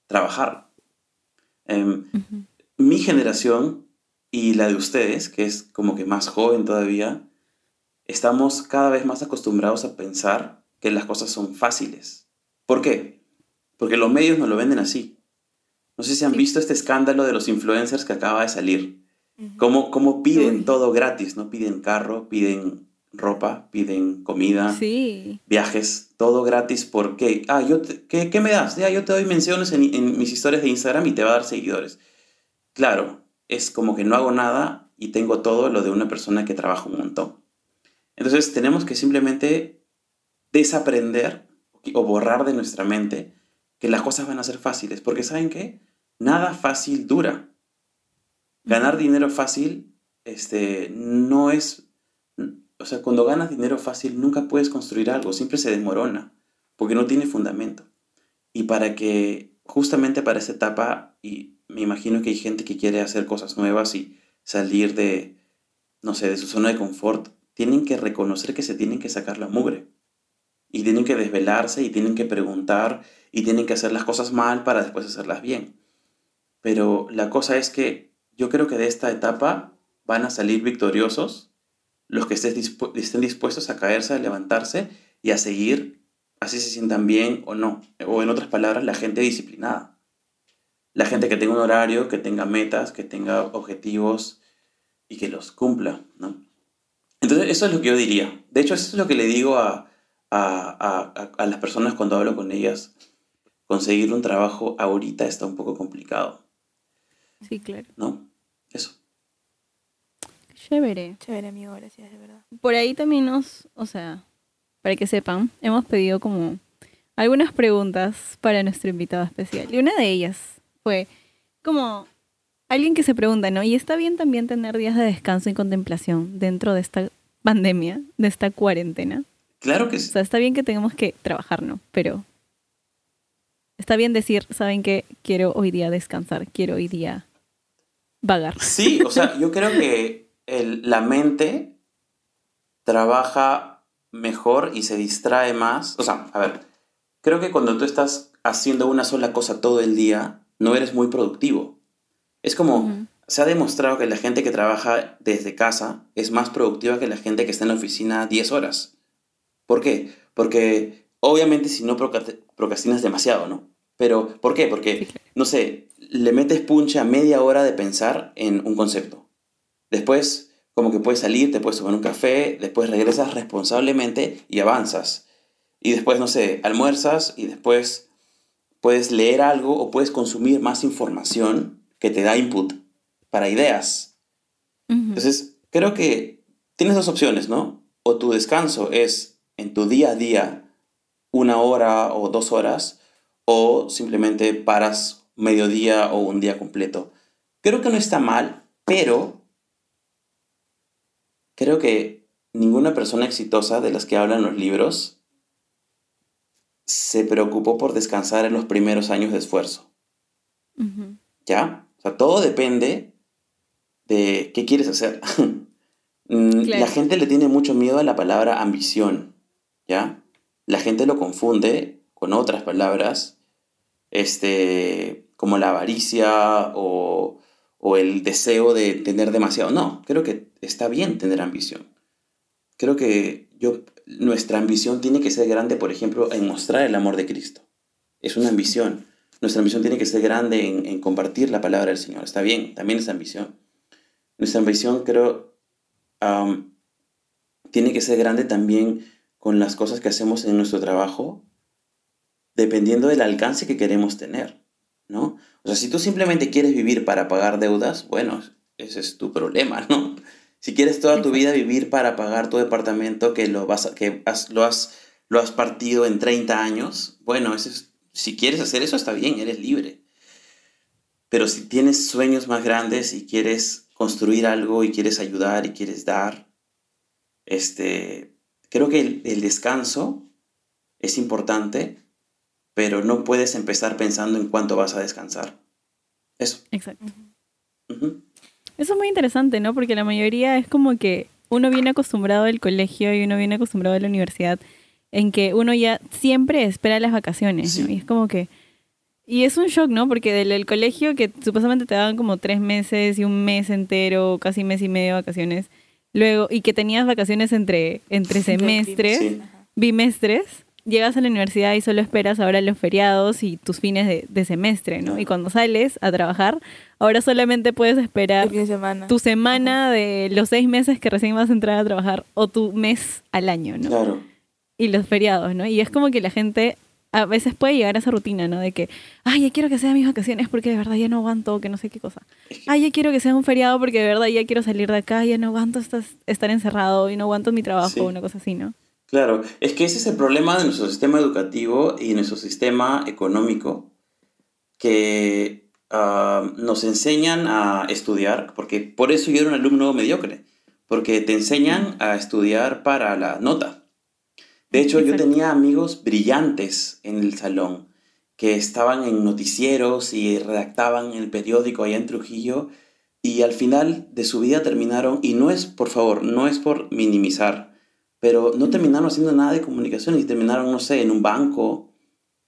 D: trabajar.
A: Ujú.
D: mi generación y la de ustedes, que es como que más joven todavía, estamos cada vez más acostumbrados a pensar que las cosas son fáciles. ¿Por qué? Porque los medios nos lo venden así. No sé si han
A: Sí.
D: visto este escándalo de los influencers que acaba de salir.
C: Ujú.
D: Cómo, cómo piden
A: Uy.
D: todo gratis, ¿no? Piden carro, piden ropa, piden comida,
A: Sí.
D: viajes, todo gratis. ¿Por qué? Ah, yo te- ¿qué, qué me das? Ya, yo te doy menciones en, en mis historias de Instagram y te va a dar seguidores. Claro, es como que no hago nada y tengo todo lo de una persona que trabaja un montón. Entonces tenemos que simplemente desaprender o borrar de nuestra mente que las cosas van a ser fáciles. Porque ¿saben qué? Nada fácil dura. Ganar dinero fácil este, no es... O sea, cuando ganas dinero fácil nunca puedes construir algo, siempre se desmorona, porque no tiene fundamento. Y para que, justamente para esta etapa, y me imagino que hay gente que quiere hacer cosas nuevas y salir de, no sé, de su zona de confort, tienen que reconocer que se tienen que sacar la mugre. Y tienen que desvelarse y tienen que preguntar y tienen que hacer las cosas mal para después hacerlas bien. Pero la cosa es que yo creo que de esta etapa van a salir victoriosos los que estén, dispu- estén dispuestos a caerse, a levantarse y a seguir, así se sientan bien o no. O en otras palabras, la gente disciplinada. La gente que tenga un horario, que tenga metas, que tenga objetivos y que los cumpla, ¿no? Entonces, eso es lo que yo diría. De hecho, eso es lo que le digo a, a- a- a las personas cuando hablo con ellas. Conseguir un trabajo ahorita está un poco complicado,
A: Sí, claro.
D: ¿no? Eso.
A: Chévere.
C: Chévere, amigo, gracias, de verdad.
A: Por ahí también nos, o sea, para que sepan, hemos pedido como algunas preguntas para nuestro invitado especial. Y una de ellas fue como alguien que se pregunta, ¿no? Y está bien también tener días de descanso y contemplación dentro de esta pandemia, de esta cuarentena.
D: Claro que
A: O
D: sí.
A: sea, está bien que tengamos que trabajar, ¿no? Pero está bien decir, ¿saben qué? Quiero hoy día descansar, quiero hoy día vagar.
D: Sí, o sea, yo creo que el- la mente trabaja mejor y se distrae más. O sea, a ver, creo que cuando tú estás haciendo una sola cosa todo el día, no eres muy productivo. Es como, se ha demostrado que la gente que trabaja desde casa es más productiva que la gente que está en la oficina 10 horas. ¿Por qué? Porque obviamente si no procrast- procrastinas demasiado, ¿no? Pero, ¿por qué? Porque no sé, le metes punche a media hora de pensar en un concepto. Después, como que puedes salir, te puedes tomar un café, después regresas responsablemente y avanzas. Y después, no sé, almuerzas y después puedes leer algo o puedes consumir más información que te da input para ideas. Entonces, creo que tienes dos opciones, ¿no? O tu descanso es en tu día a día una hora o dos horas, o simplemente paras mediodía o un día completo. Creo que no está mal, pero creo que ninguna persona exitosa de las que hablan los libros se preocupó por descansar en los primeros años de esfuerzo. ¿Ya? O sea, todo depende de qué quieres hacer. Mm,
A: Claro.
D: La gente le tiene mucho miedo a la palabra ambición, ¿ya? La gente lo confunde con otras palabras, este, como la avaricia o, o el deseo de tener demasiado. No, creo que está bien tener ambición. Creo que yo, nuestra ambición tiene que ser grande, por ejemplo, en mostrar el amor de Cristo. Es una ambición. Nuestra ambición tiene que ser grande en, en compartir la palabra del Señor. Está bien, también es ambición. Nuestra ambición, creo, tiene que ser grande también con las cosas que hacemos en nuestro trabajo, dependiendo del alcance que queremos tener, ¿no? O sea, si tú simplemente quieres vivir para pagar deudas, bueno, ese es tu problema, ¿no? Si quieres toda tu vida vivir para pagar tu departamento que lo vas a- que has- lo has lo has partido en 30 años, bueno, ese es- si quieres hacer eso está bien, eres libre. Pero si tienes sueños más grandes y quieres construir algo y quieres ayudar y quieres dar, este, creo que el, el descanso es importante, pero no puedes empezar pensando en cuánto vas a descansar. Eso.
A: Exacto. Eso es muy interesante, ¿no? Porque la mayoría es como que uno viene acostumbrado del colegio y uno viene acostumbrado de la universidad en que uno ya siempre espera las vacaciones, ¿no? Y es como que... Y es un shock, ¿no? Porque del, del colegio que supuestamente te daban como tres meses y un mes entero, casi mes y medio de vacaciones, luego, y que tenías vacaciones entre, entre semestres,
D: Sí.
A: Bimestres, llegas a la universidad y solo esperas ahora los feriados y tus fines de, de semestre, ¿no? Y cuando sales a trabajar, ahora solamente puedes esperar
C: semana.
A: tu semana de los seis meses que recién vas a entrar a trabajar o tu mes al año, ¿no?
D: Claro.
A: Y los feriados, ¿no? Y es como que la gente a veces puede llegar a esa rutina, ¿no? De que, ay, ya quiero que sean mis vacaciones porque de verdad ya no aguanto, que no sé qué cosa. Ay, ya quiero que sea un feriado porque de verdad ya quiero salir de acá, ya no aguanto estar encerrado y no aguanto mi trabajo,
D: Sí.
A: una cosa así, ¿no?
D: Claro, es que ese es el problema de nuestro sistema educativo y nuestro sistema económico, que ah, nos enseñan a estudiar, porque por eso yo era un alumno mediocre, porque te enseñan a estudiar para la nota. De hecho, yo tenía amigos brillantes en el salón que estaban en noticieros y redactaban el periódico allá en Trujillo y al final de su vida terminaron, y no es, por favor, no es por minimizar, pero no terminaron haciendo nada de comunicación y terminaron, no sé, en un banco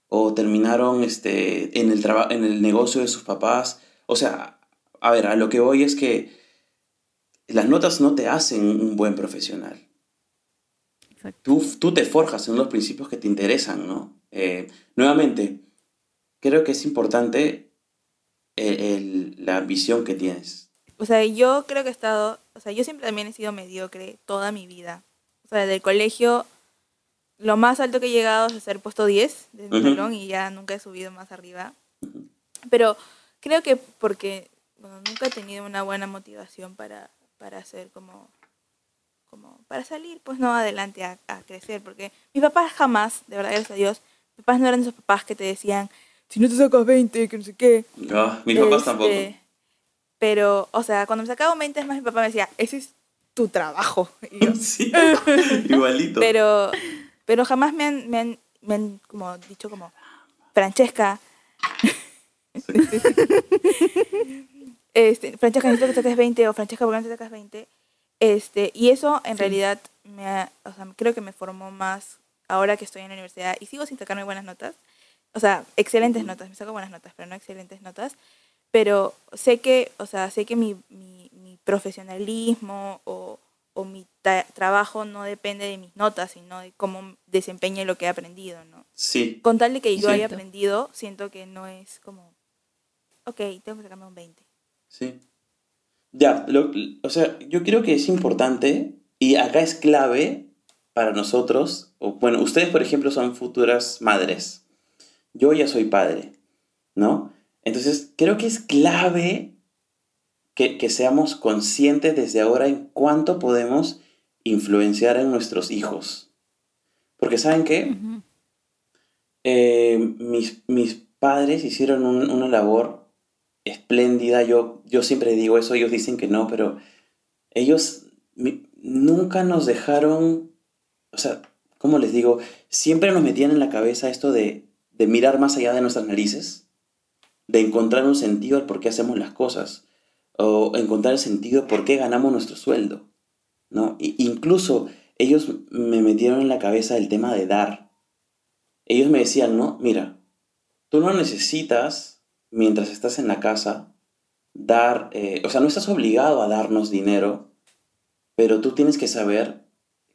D: o terminaron este, en, el en el negocio de sus papás. O sea, a ver, a lo que voy es que las notas no te hacen un buen profesional. Tú, tú te forjas en los principios que te interesan, ¿no? Eh, nuevamente, creo que es importante el- el- la visión que tienes.
C: O sea, yo creo que he estado, o sea, yo siempre también he sido mediocre toda mi vida. O sea, del colegio, lo más alto que he llegado es ser puesto 10 de mi
D: Ujú.
C: salón y ya nunca he subido más arriba. Pero creo que porque, bueno, nunca he tenido una buena motivación para, para hacer como, como, para salir, pues no, adelante a, a crecer. Porque mis papás jamás, de verdad, gracias a Dios, mis papás no eran esos papás que te decían, si no te sacas 20, que no sé qué.
D: Ah, mis papás
C: Este,
D: tampoco.
C: Pero, o sea, cuando me sacaba 20 es más, mi papá me decía, ese es tu trabajo. Y yo,
D: Sí, igualito.
C: pero, pero jamás me han, me, han, me han como dicho como, Francesca, este, Francesca, necesito que saques 20 o Francesca, ¿por qué no te sacas 20? Este, y eso en
A: Sí.
C: realidad me ha- o sea, creo que me formó más ahora que estoy en la universidad y sigo sin sacarme buenas notas. O sea, excelentes notas, me saco buenas notas, pero no excelentes notas. Pero sé que, o sea, sé que mi, mi, mi profesionalismo o, o mi trabajo no depende de mis notas, sino de cómo desempeñe lo que he aprendido, ¿no?
D: Sí,
C: Con tal de que yo haya
A: Cierto.
C: aprendido, siento que no es como, ok, tengo que sacarme un 20.
D: sí. Ya, lo- o sea, yo creo que es importante y acá es clave para nosotros, o bueno, ustedes por ejemplo son futuras madres. yo ya soy padre, ¿no? Entonces, creo que es clave que, que seamos conscientes desde ahora en cuánto podemos influenciar en nuestros hijos. Porque saben qué? Eh, mis, mis padres hicieron un- una labor espléndida. Yo, yo siempre digo eso, ellos dicen que no, pero ellos mi- nunca nos dejaron, o sea, ¿cómo les digo? Siempre nos metían en la cabeza esto de, de mirar más allá de nuestras narices, de encontrar un sentido al por qué hacemos las cosas, o encontrar el sentido por qué ganamos nuestro sueldo, ¿no? I- incluso ellos me metieron en la cabeza el tema de dar. Ellos me decían, no, mira, tú no necesitas, mientras estás en la casa, dar, eh, o sea, no estás obligado a darnos dinero, pero tú tienes que saber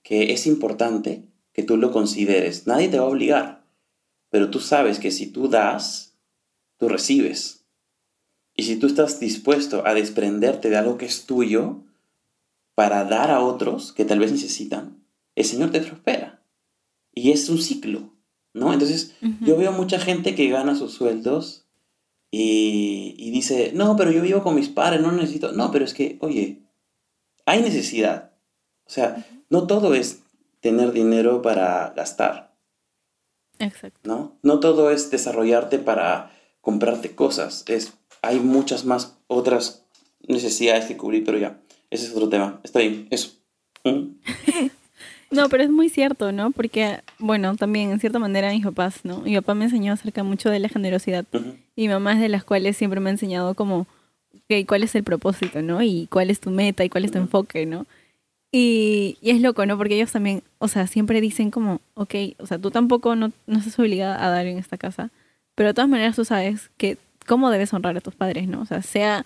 D: que es importante que tú lo consideres. Nadie te va a obligar, pero tú sabes que si tú das, tú recibes. Y si tú estás dispuesto a desprenderte de algo que es tuyo para dar a otros que tal vez necesitan, el Señor te prospera. Y es un ciclo, ¿no? Entonces, yo veo mucha gente que gana sus sueldos y, y dice, no, pero yo vivo con mis padres, no necesito. No, pero es que, oye, hay necesidad. O sea, no todo es tener dinero para gastar,
A: Exacto.
D: ¿no? No todo es desarrollarte para comprarte cosas. Es, hay muchas más otras necesidades que cubrir, pero ya, ese es otro tema. Está bien, eso. Ujú.
A: No, pero es muy cierto, ¿no? Porque, bueno, también en cierta manera mis papás, ¿no? Mi papá me enseñó acerca mucho de la generosidad
D: Ujú.
A: y mi mamá es de las cuales siempre me ha enseñado como, ok, cuál es el propósito, ¿no? Y cuál es tu meta y cuál es tu
D: Ujú.
A: enfoque, ¿no? Y, y es loco, ¿no? Porque ellos también, o sea, siempre dicen como, ok, o sea, tú tampoco no, no estás obligada a dar en esta casa, pero de todas maneras tú sabes que cómo debes honrar a tus padres, ¿no? O sea, sea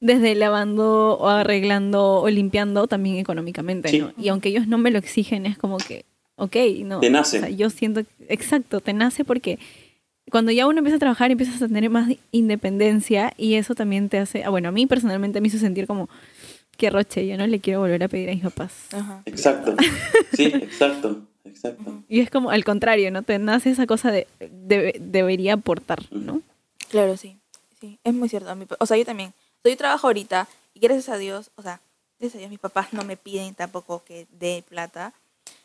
A: desde lavando o arreglando o limpiando también económicamente,
D: Sí.
A: ¿no? Y aunque ellos no me lo exigen, es como que, ok, no.
D: Te nace.
A: O sea, yo siento, exacto, te nace porque cuando ya uno empieza a trabajar empiezas a tener más independencia y eso también te hace, ah, bueno, a mí personalmente me hizo sentir como que roche, yo no le quiero volver a pedir a mis papás.
C: Ajá.
D: Exacto. Sí, exacto, exacto.
A: Y es como al contrario, ¿no? Te nace esa cosa de, de- debería aportar, ¿no?
C: Claro, sí. Sí, es muy cierto. O sea, yo también. O sea, yo trabajo ahorita y gracias a Dios, o sea, gracias a Dios mis papás no me piden tampoco que dé plata.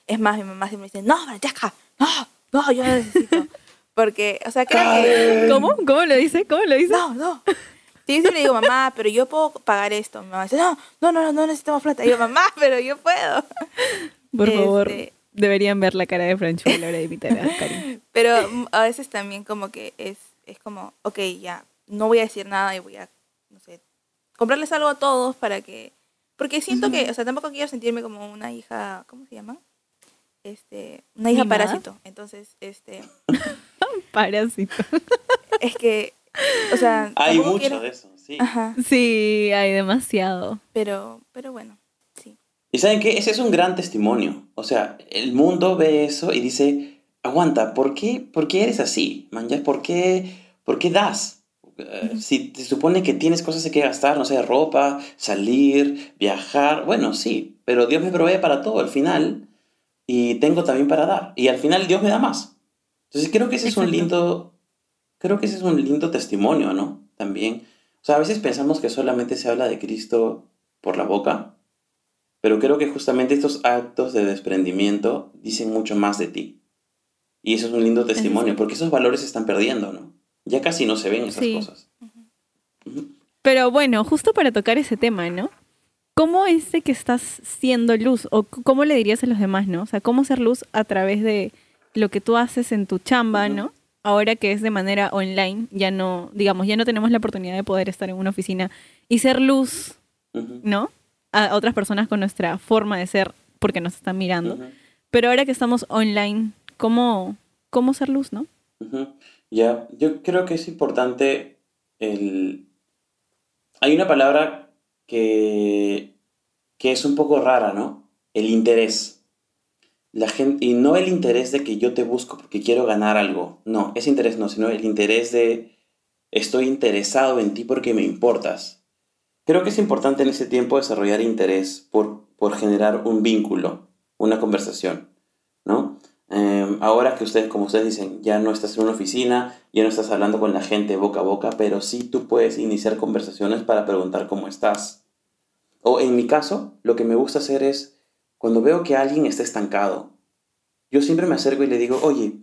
C: Es más, mi mamá siempre dice, no, Francesca, no, no, yo no necesito. Porque, o sea, creo que...
A: ¿Cómo? ¿Cómo lo dice? ¿Cómo lo dice?
C: No, no. Sí, yo le digo, mamá, pero yo puedo pagar esto. Mi mamá dice, no, no, no, no, no necesitamos plata. Y yo, mamá, pero yo puedo.
A: Por favor,
C: Este-
A: deberían ver la cara de Francho a la hora de invitar a Karim.
C: Pero mm, a veces también como que es, es como, ok, ya, no voy a decir nada y voy a, no sé, comprarles algo a todos para que... Porque siento que, o sea, tampoco quiero sentirme como una hija, ¿cómo se llama? Este, una hija parásito. Entonces, este,
A: Parásito.
C: es que, o sea,
D: Hay mucho
C: quiero-
D: de eso, sí.
C: Ajá,
A: Sí, hay demasiado.
C: pero, pero bueno, sí.
D: Y saben que ese es un gran testimonio. O sea, el mundo ve eso y dice, aguanta, ¿por qué, por qué eres así? Man, ya, ¿por qué, por qué das? Eh, Si te supone que tienes cosas que gastar, no sé, ropa, salir, viajar, bueno, sí, pero Dios me provee para todo al final y tengo también para dar. Y al final Dios me da más. Entonces creo que ese es un lindo, creo que ese es un lindo testimonio, ¿no? También. O sea, a veces pensamos que solamente se habla de Cristo por la boca, pero creo que justamente estos actos de desprendimiento dicen mucho más de ti. Y eso es un lindo testimonio, porque esos valores se están perdiendo, ¿no? Ya casi no se ven esas
A: Sí.
D: cosas.
A: Pero bueno, justo para tocar ese tema, ¿no? ¿Cómo es de que estás siendo luz? ¿O cómo le dirías a los demás, no? O sea, ¿cómo ser luz a través de lo que tú haces en tu chamba. ¿no? Ahora que es de manera online, ya no, digamos, ya no tenemos la oportunidad de poder estar en una oficina y ser luz. ¿no? A otras personas con nuestra forma de ser porque nos están mirando. Pero ahora que estamos online, ¿cómo, cómo ser luz, no?
D: Ujú. Ya, yo creo que es importante el... Hay una palabra que, que es un poco rara, ¿no? El interés. La gente, y no el interés de que yo te busco porque quiero ganar algo. No, ese interés no, sino el interés de estoy interesado en ti porque me importas. Creo que es importante en ese tiempo desarrollar interés por, por generar un vínculo, una conversación, ¿no? Eh, ahora que ustedes, como ustedes dicen, ya no estás en una oficina, ya no estás hablando con la gente boca a boca, pero sí tú puedes iniciar conversaciones para preguntar cómo estás. O en mi caso, lo que me gusta hacer es, cuando veo que alguien está estancado, yo siempre me acerco y le digo, oye,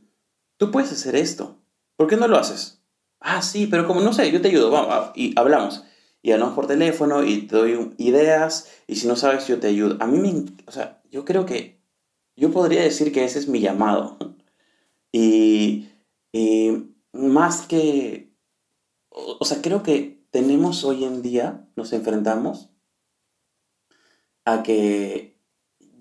D: tú puedes hacer esto, ¿por qué no lo haces? Ah, sí, pero como no sé, yo te ayudo, vamos, y hablamos. Y hablamos por teléfono y te doy ideas, y si no sabes, yo te ayudo. A mí me, o sea, yo creo que, yo podría decir que ese es mi llamado. Y, y más que, o, o sea, creo que tenemos hoy en día, nos enfrentamos a que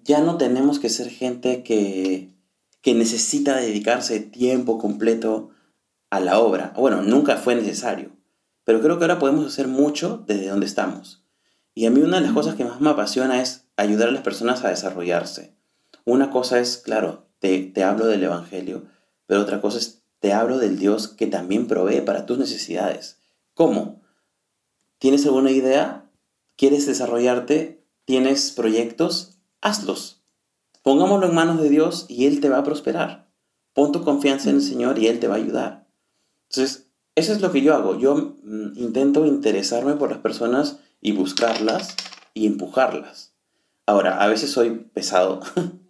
D: ya no tenemos que ser gente que, que necesita dedicarse tiempo completo a la obra. Bueno, nunca fue necesario, pero creo que ahora podemos hacer mucho desde donde estamos. Y a mí una de las cosas que más me apasiona es ayudar a las personas a desarrollarse. Una cosa es, claro, te, te hablo del Evangelio, pero otra cosa es, te hablo del Dios que también provee para tus necesidades. ¿Cómo? ¿Tienes alguna idea? ¿Quieres desarrollarte? ¿Tienes proyectos? Hazlos. Pongámoslo en manos de Dios y Él te va a prosperar. Pon tu confianza en el Señor y Él te va a ayudar. Entonces, eso es lo que yo hago. Yo mm, intento interesarme por las personas y buscarlas y empujarlas. Ahora, a veces soy pesado.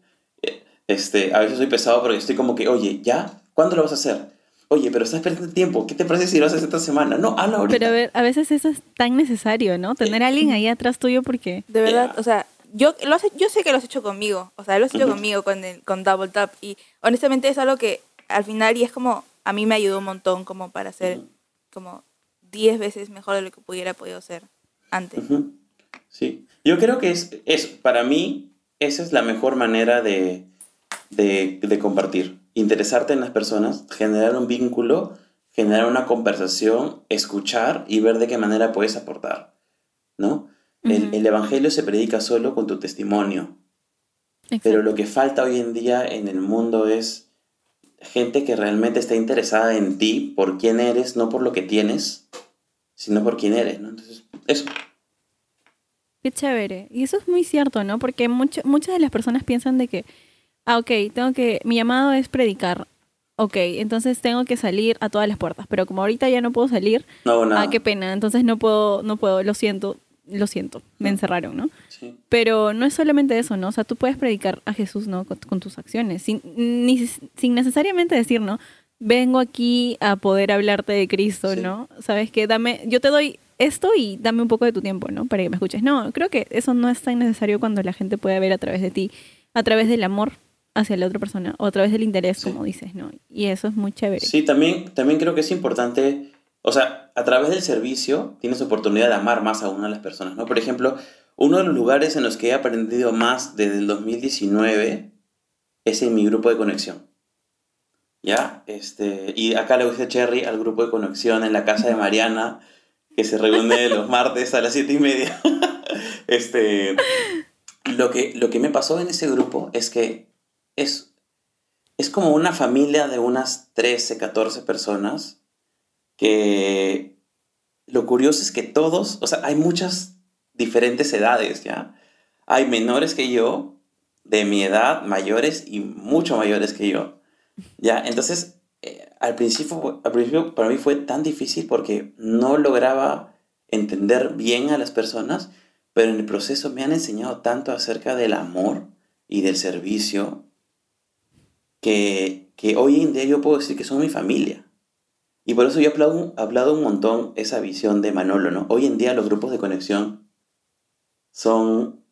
D: este, a veces soy pesado porque estoy como que, oye, ¿ya? ¿Cuándo lo vas a hacer? Oye, pero estás perdiendo tiempo. ¿Qué te parece si lo haces esta semana? No, habla ahorita.
A: Pero a, ver, a veces eso es tan necesario, ¿no? Tener a alguien ahí atrás tuyo porque...
C: De verdad,
D: Ya.
C: o sea, yo, lo has- yo sé que lo has hecho conmigo, o sea, lo has hecho
D: Ujú.
C: conmigo con, el- con Double Tap y honestamente es algo que al final y es como, a mí me ayudó un montón como para ser
D: Ujú.
C: como 10 veces mejor de lo que pudiera podido ser antes.
D: Ujú. Sí, yo creo que es, es, para mí, esa es la mejor manera de, de, de compartir. Interesarte en las personas, generar un vínculo, generar una conversación, escuchar y ver de qué manera puedes aportar, ¿no? el, evangelio se predica solo con tu testimonio, pero lo que falta hoy en día en el mundo es gente que realmente está interesada en ti por quién eres, no por lo que tienes, sino por quién eres, ¿no? Entonces, eso.
A: Qué chévere. Y eso es muy cierto, ¿no? Porque mucho- muchas de las personas piensan de que, ah, ok, tengo que, mi llamado es predicar. Ok, entonces tengo que salir a todas las puertas. Pero como ahorita ya no puedo salir,
D: No nada.
A: ah, qué pena. Entonces no puedo, no puedo, lo siento, lo siento. Me encerraron, ¿no?
D: Sí.
A: Pero no es solamente eso, ¿no? O sea, tú puedes predicar a Jesús, ¿no? Con, con tus acciones, sin, ni- sin necesariamente decir, ¿no? Vengo aquí a poder hablarte de Cristo,
D: Sí.
A: ¿no? Sabes que dame, yo te doy esto y dame un poco de tu tiempo, ¿no? Para que me escuches. No, creo que eso no es tan necesario cuando la gente puede ver a través de ti, a través del amor hacia la otra persona o a través del interés,
D: Sí.
A: como dices, ¿no? Y eso es muy chévere.
D: Sí, también, también creo que es importante, o sea, a través del servicio tienes oportunidad de amar más a una de las personas, ¿no? Por ejemplo, uno de los lugares en los que he aprendido más desde el 2019 es en mi grupo de conexión. ¿Ya? Este, y acá le gusta Cherry al grupo de conexión en la casa de Mariana, que se reúne los martes a las siete y media. este, lo, que, lo que me pasó en ese grupo es que es, es como una familia de unas 13, 14 personas que lo curioso es que todos, o sea, hay muchas diferentes edades, ¿ya? Hay menores que yo, de mi edad, mayores y mucho mayores que yo, ¿ya? Entonces, eh, al, principio, al principio para mí fue tan difícil porque no lograba entender bien a las personas, pero en el proceso me han enseñado tanto acerca del amor y del servicio que, que hoy en día yo puedo decir que son mi familia. Y por eso yo he hablado, hablado un montón esa visión de Manolo, ¿no? Hoy en día los grupos de conexión son,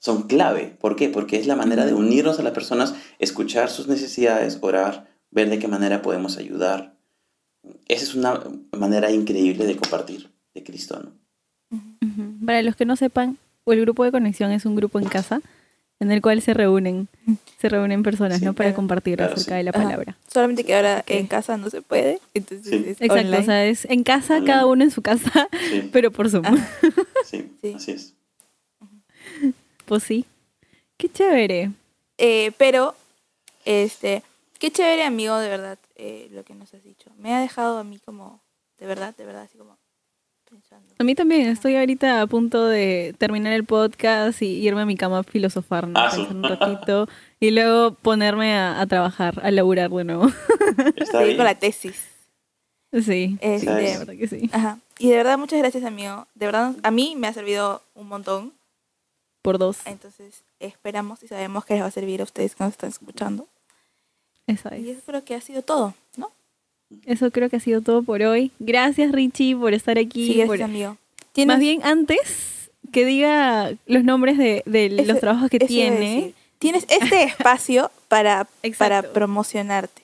D: son clave. ¿Por qué? Porque es la manera de unirnos a las personas, escuchar sus necesidades, orar, ver de qué manera podemos ayudar. Esa es una manera increíble de compartir de Cristo, ¿no?
A: Para los que no sepan, el grupo de conexión es un grupo en casa en el cual se reúnen, se reúnen personas,
D: Sí,
A: ¿no? Para
C: claro.
A: compartir
D: Claro,
A: acerca
D: sí.
A: de la
C: Ajá.
A: palabra.
C: Solamente que ahora en casa no se puede, entonces
D: Sí.
C: es
A: Exacto,
C: online.
A: o sea, es en casa,
D: Online.
A: cada uno en su casa,
D: Sí,
A: pero por Zoom.
D: Sí,
C: Sí.
D: así es.
A: Pues sí. Qué chévere.
C: Eh, pero, este, qué chévere amigo, de verdad, eh, lo que nos has dicho. Me ha dejado a mí como, de verdad, de verdad, así como pensando.
A: A mí también, estoy ahorita a punto de terminar el podcast y irme a mi cama a filosofar, ¿no?
D: Ah, sí.
A: Un ratito y luego ponerme a, a trabajar, a laburar de nuevo.
D: Está
C: con la tesis.
A: sí,
C: Este,
A: sí, de verdad que sí.
C: Ajá. Y de verdad, muchas gracias, amigo. De verdad, a mí me ha servido un montón.
A: Por dos,
C: Entonces, esperamos y sabemos que les va a servir a ustedes que nos están escuchando.
A: esa
C: Y
A: es.
C: eso creo que ha sido todo.
A: Eso creo que ha sido todo por hoy. Gracias Richie por estar aquí.
C: Sí, gracias,
A: por-
C: amigo.
A: Más bien antes que diga los nombres de, de
C: Eso-
A: los trabajos que tiene.
C: Tienes este espacio para, para promocionarte.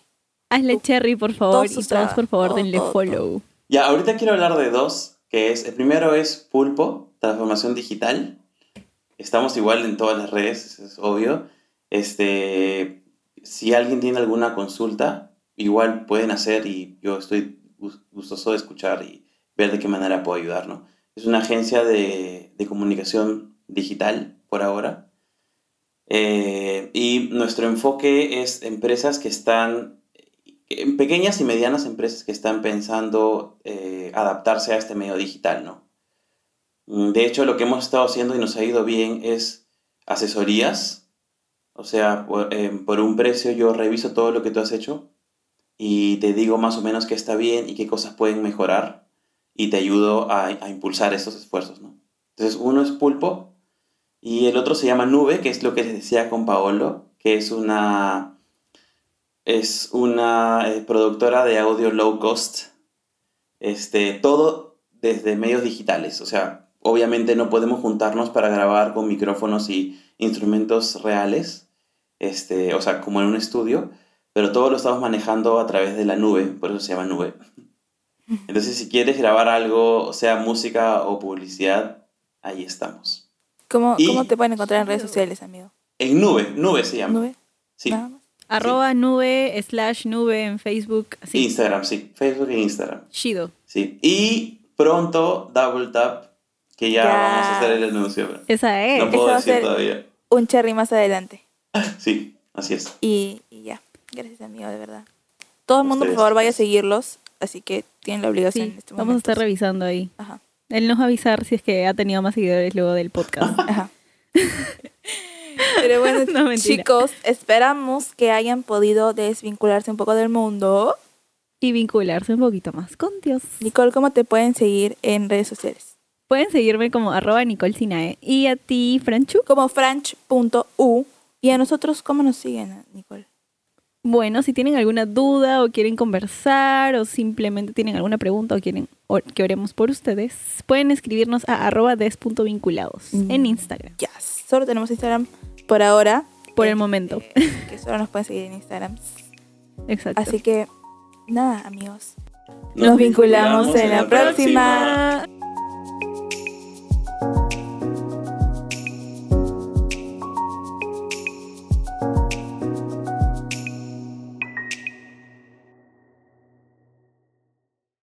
A: hazle cherry por favor y todos por favor denle
C: todo, todo,
A: follow.
D: Ya, ahorita quiero hablar de dos, que es, el primero es Pulpo, transformación digital. Estamos igual en todas las redes, eso es obvio. Este, si alguien tiene alguna consulta, igual pueden hacer y yo estoy gus- gustoso de escuchar y ver de qué manera puedo ayudar, ¿no? Es una agencia de, de comunicación digital por ahora. Eh, y nuestro enfoque es empresas que están en pequeñas y medianas empresas que están pensando eh, adaptarse a este medio digital, ¿no? De hecho, lo que hemos estado haciendo y nos ha ido bien es asesorías. O sea, por, eh, por un precio yo reviso todo lo que tú has hecho y te digo más o menos qué está bien y qué cosas pueden mejorar y te ayudo a, impulsar estos esfuerzos, ¿no? Entonces, uno es Pulpo y el otro se llama Nube, que es lo que les decía con Paolo, que es una es una eh, productora de audio low cost. Este, todo desde medios digitales. O sea, obviamente no podemos juntarnos para grabar con micrófonos y instrumentos reales. Este, o sea, como en un estudio. Pero todo lo estamos manejando a través de la nube, por eso se llama nube. Entonces, si quieres grabar algo, sea música o publicidad, ahí estamos.
C: ¿Cómo,
D: Y-
C: ¿Cómo te pueden encontrar en redes sociales, amigo?
D: En nube, nube se llama.
C: ¿Nube?
D: Sí.
C: Nada más.
A: Arroba nube slash nube en Facebook. Sí,
D: Instagram, sí. Facebook e Instagram.
A: chido.
D: Sí. Y pronto Double Tap, que ya,
C: Ya.
D: vamos a hacer el anuncio.
A: Esa es.
D: no puedo
C: va a
D: decir
C: ser-
D: todavía.
C: Un cherry más adelante.
D: Sí, así es.
C: Y. Gracias, amigo, de verdad. Todo el mundo, por favor, vaya a seguirlos. Así que tienen la obligación
A: Sí,
C: en este
A: vamos a estar revisando ahí.
C: Ajá.
A: Él nos va a avisar si es que ha tenido más seguidores luego del podcast.
C: Ajá. Pero bueno,
A: No,
C: chicos, esperamos que hayan podido desvincularse un poco del mundo.
A: y vincularse un poquito más con Dios.
C: Nicole, ¿cómo te pueden seguir en redes sociales?
A: Pueden seguirme como arroba Nicole Sinae. Y a ti, Franchu.
C: Como franch.u. Y a nosotros, ¿cómo nos siguen, Nicole?
A: Bueno, si tienen alguna duda o quieren conversar o simplemente tienen alguna pregunta o quieren que oremos por ustedes, pueden escribirnos a arroba des.vinculados
C: Mm.
A: en Instagram.
C: Ya, solo tenemos Instagram por ahora.
A: Por el
C: Eh,
A: momento.
C: eh, que solo nos pueden seguir en Instagram.
A: Exacto.
C: Así que, nada, amigos. Nos vinculamos en la próxima.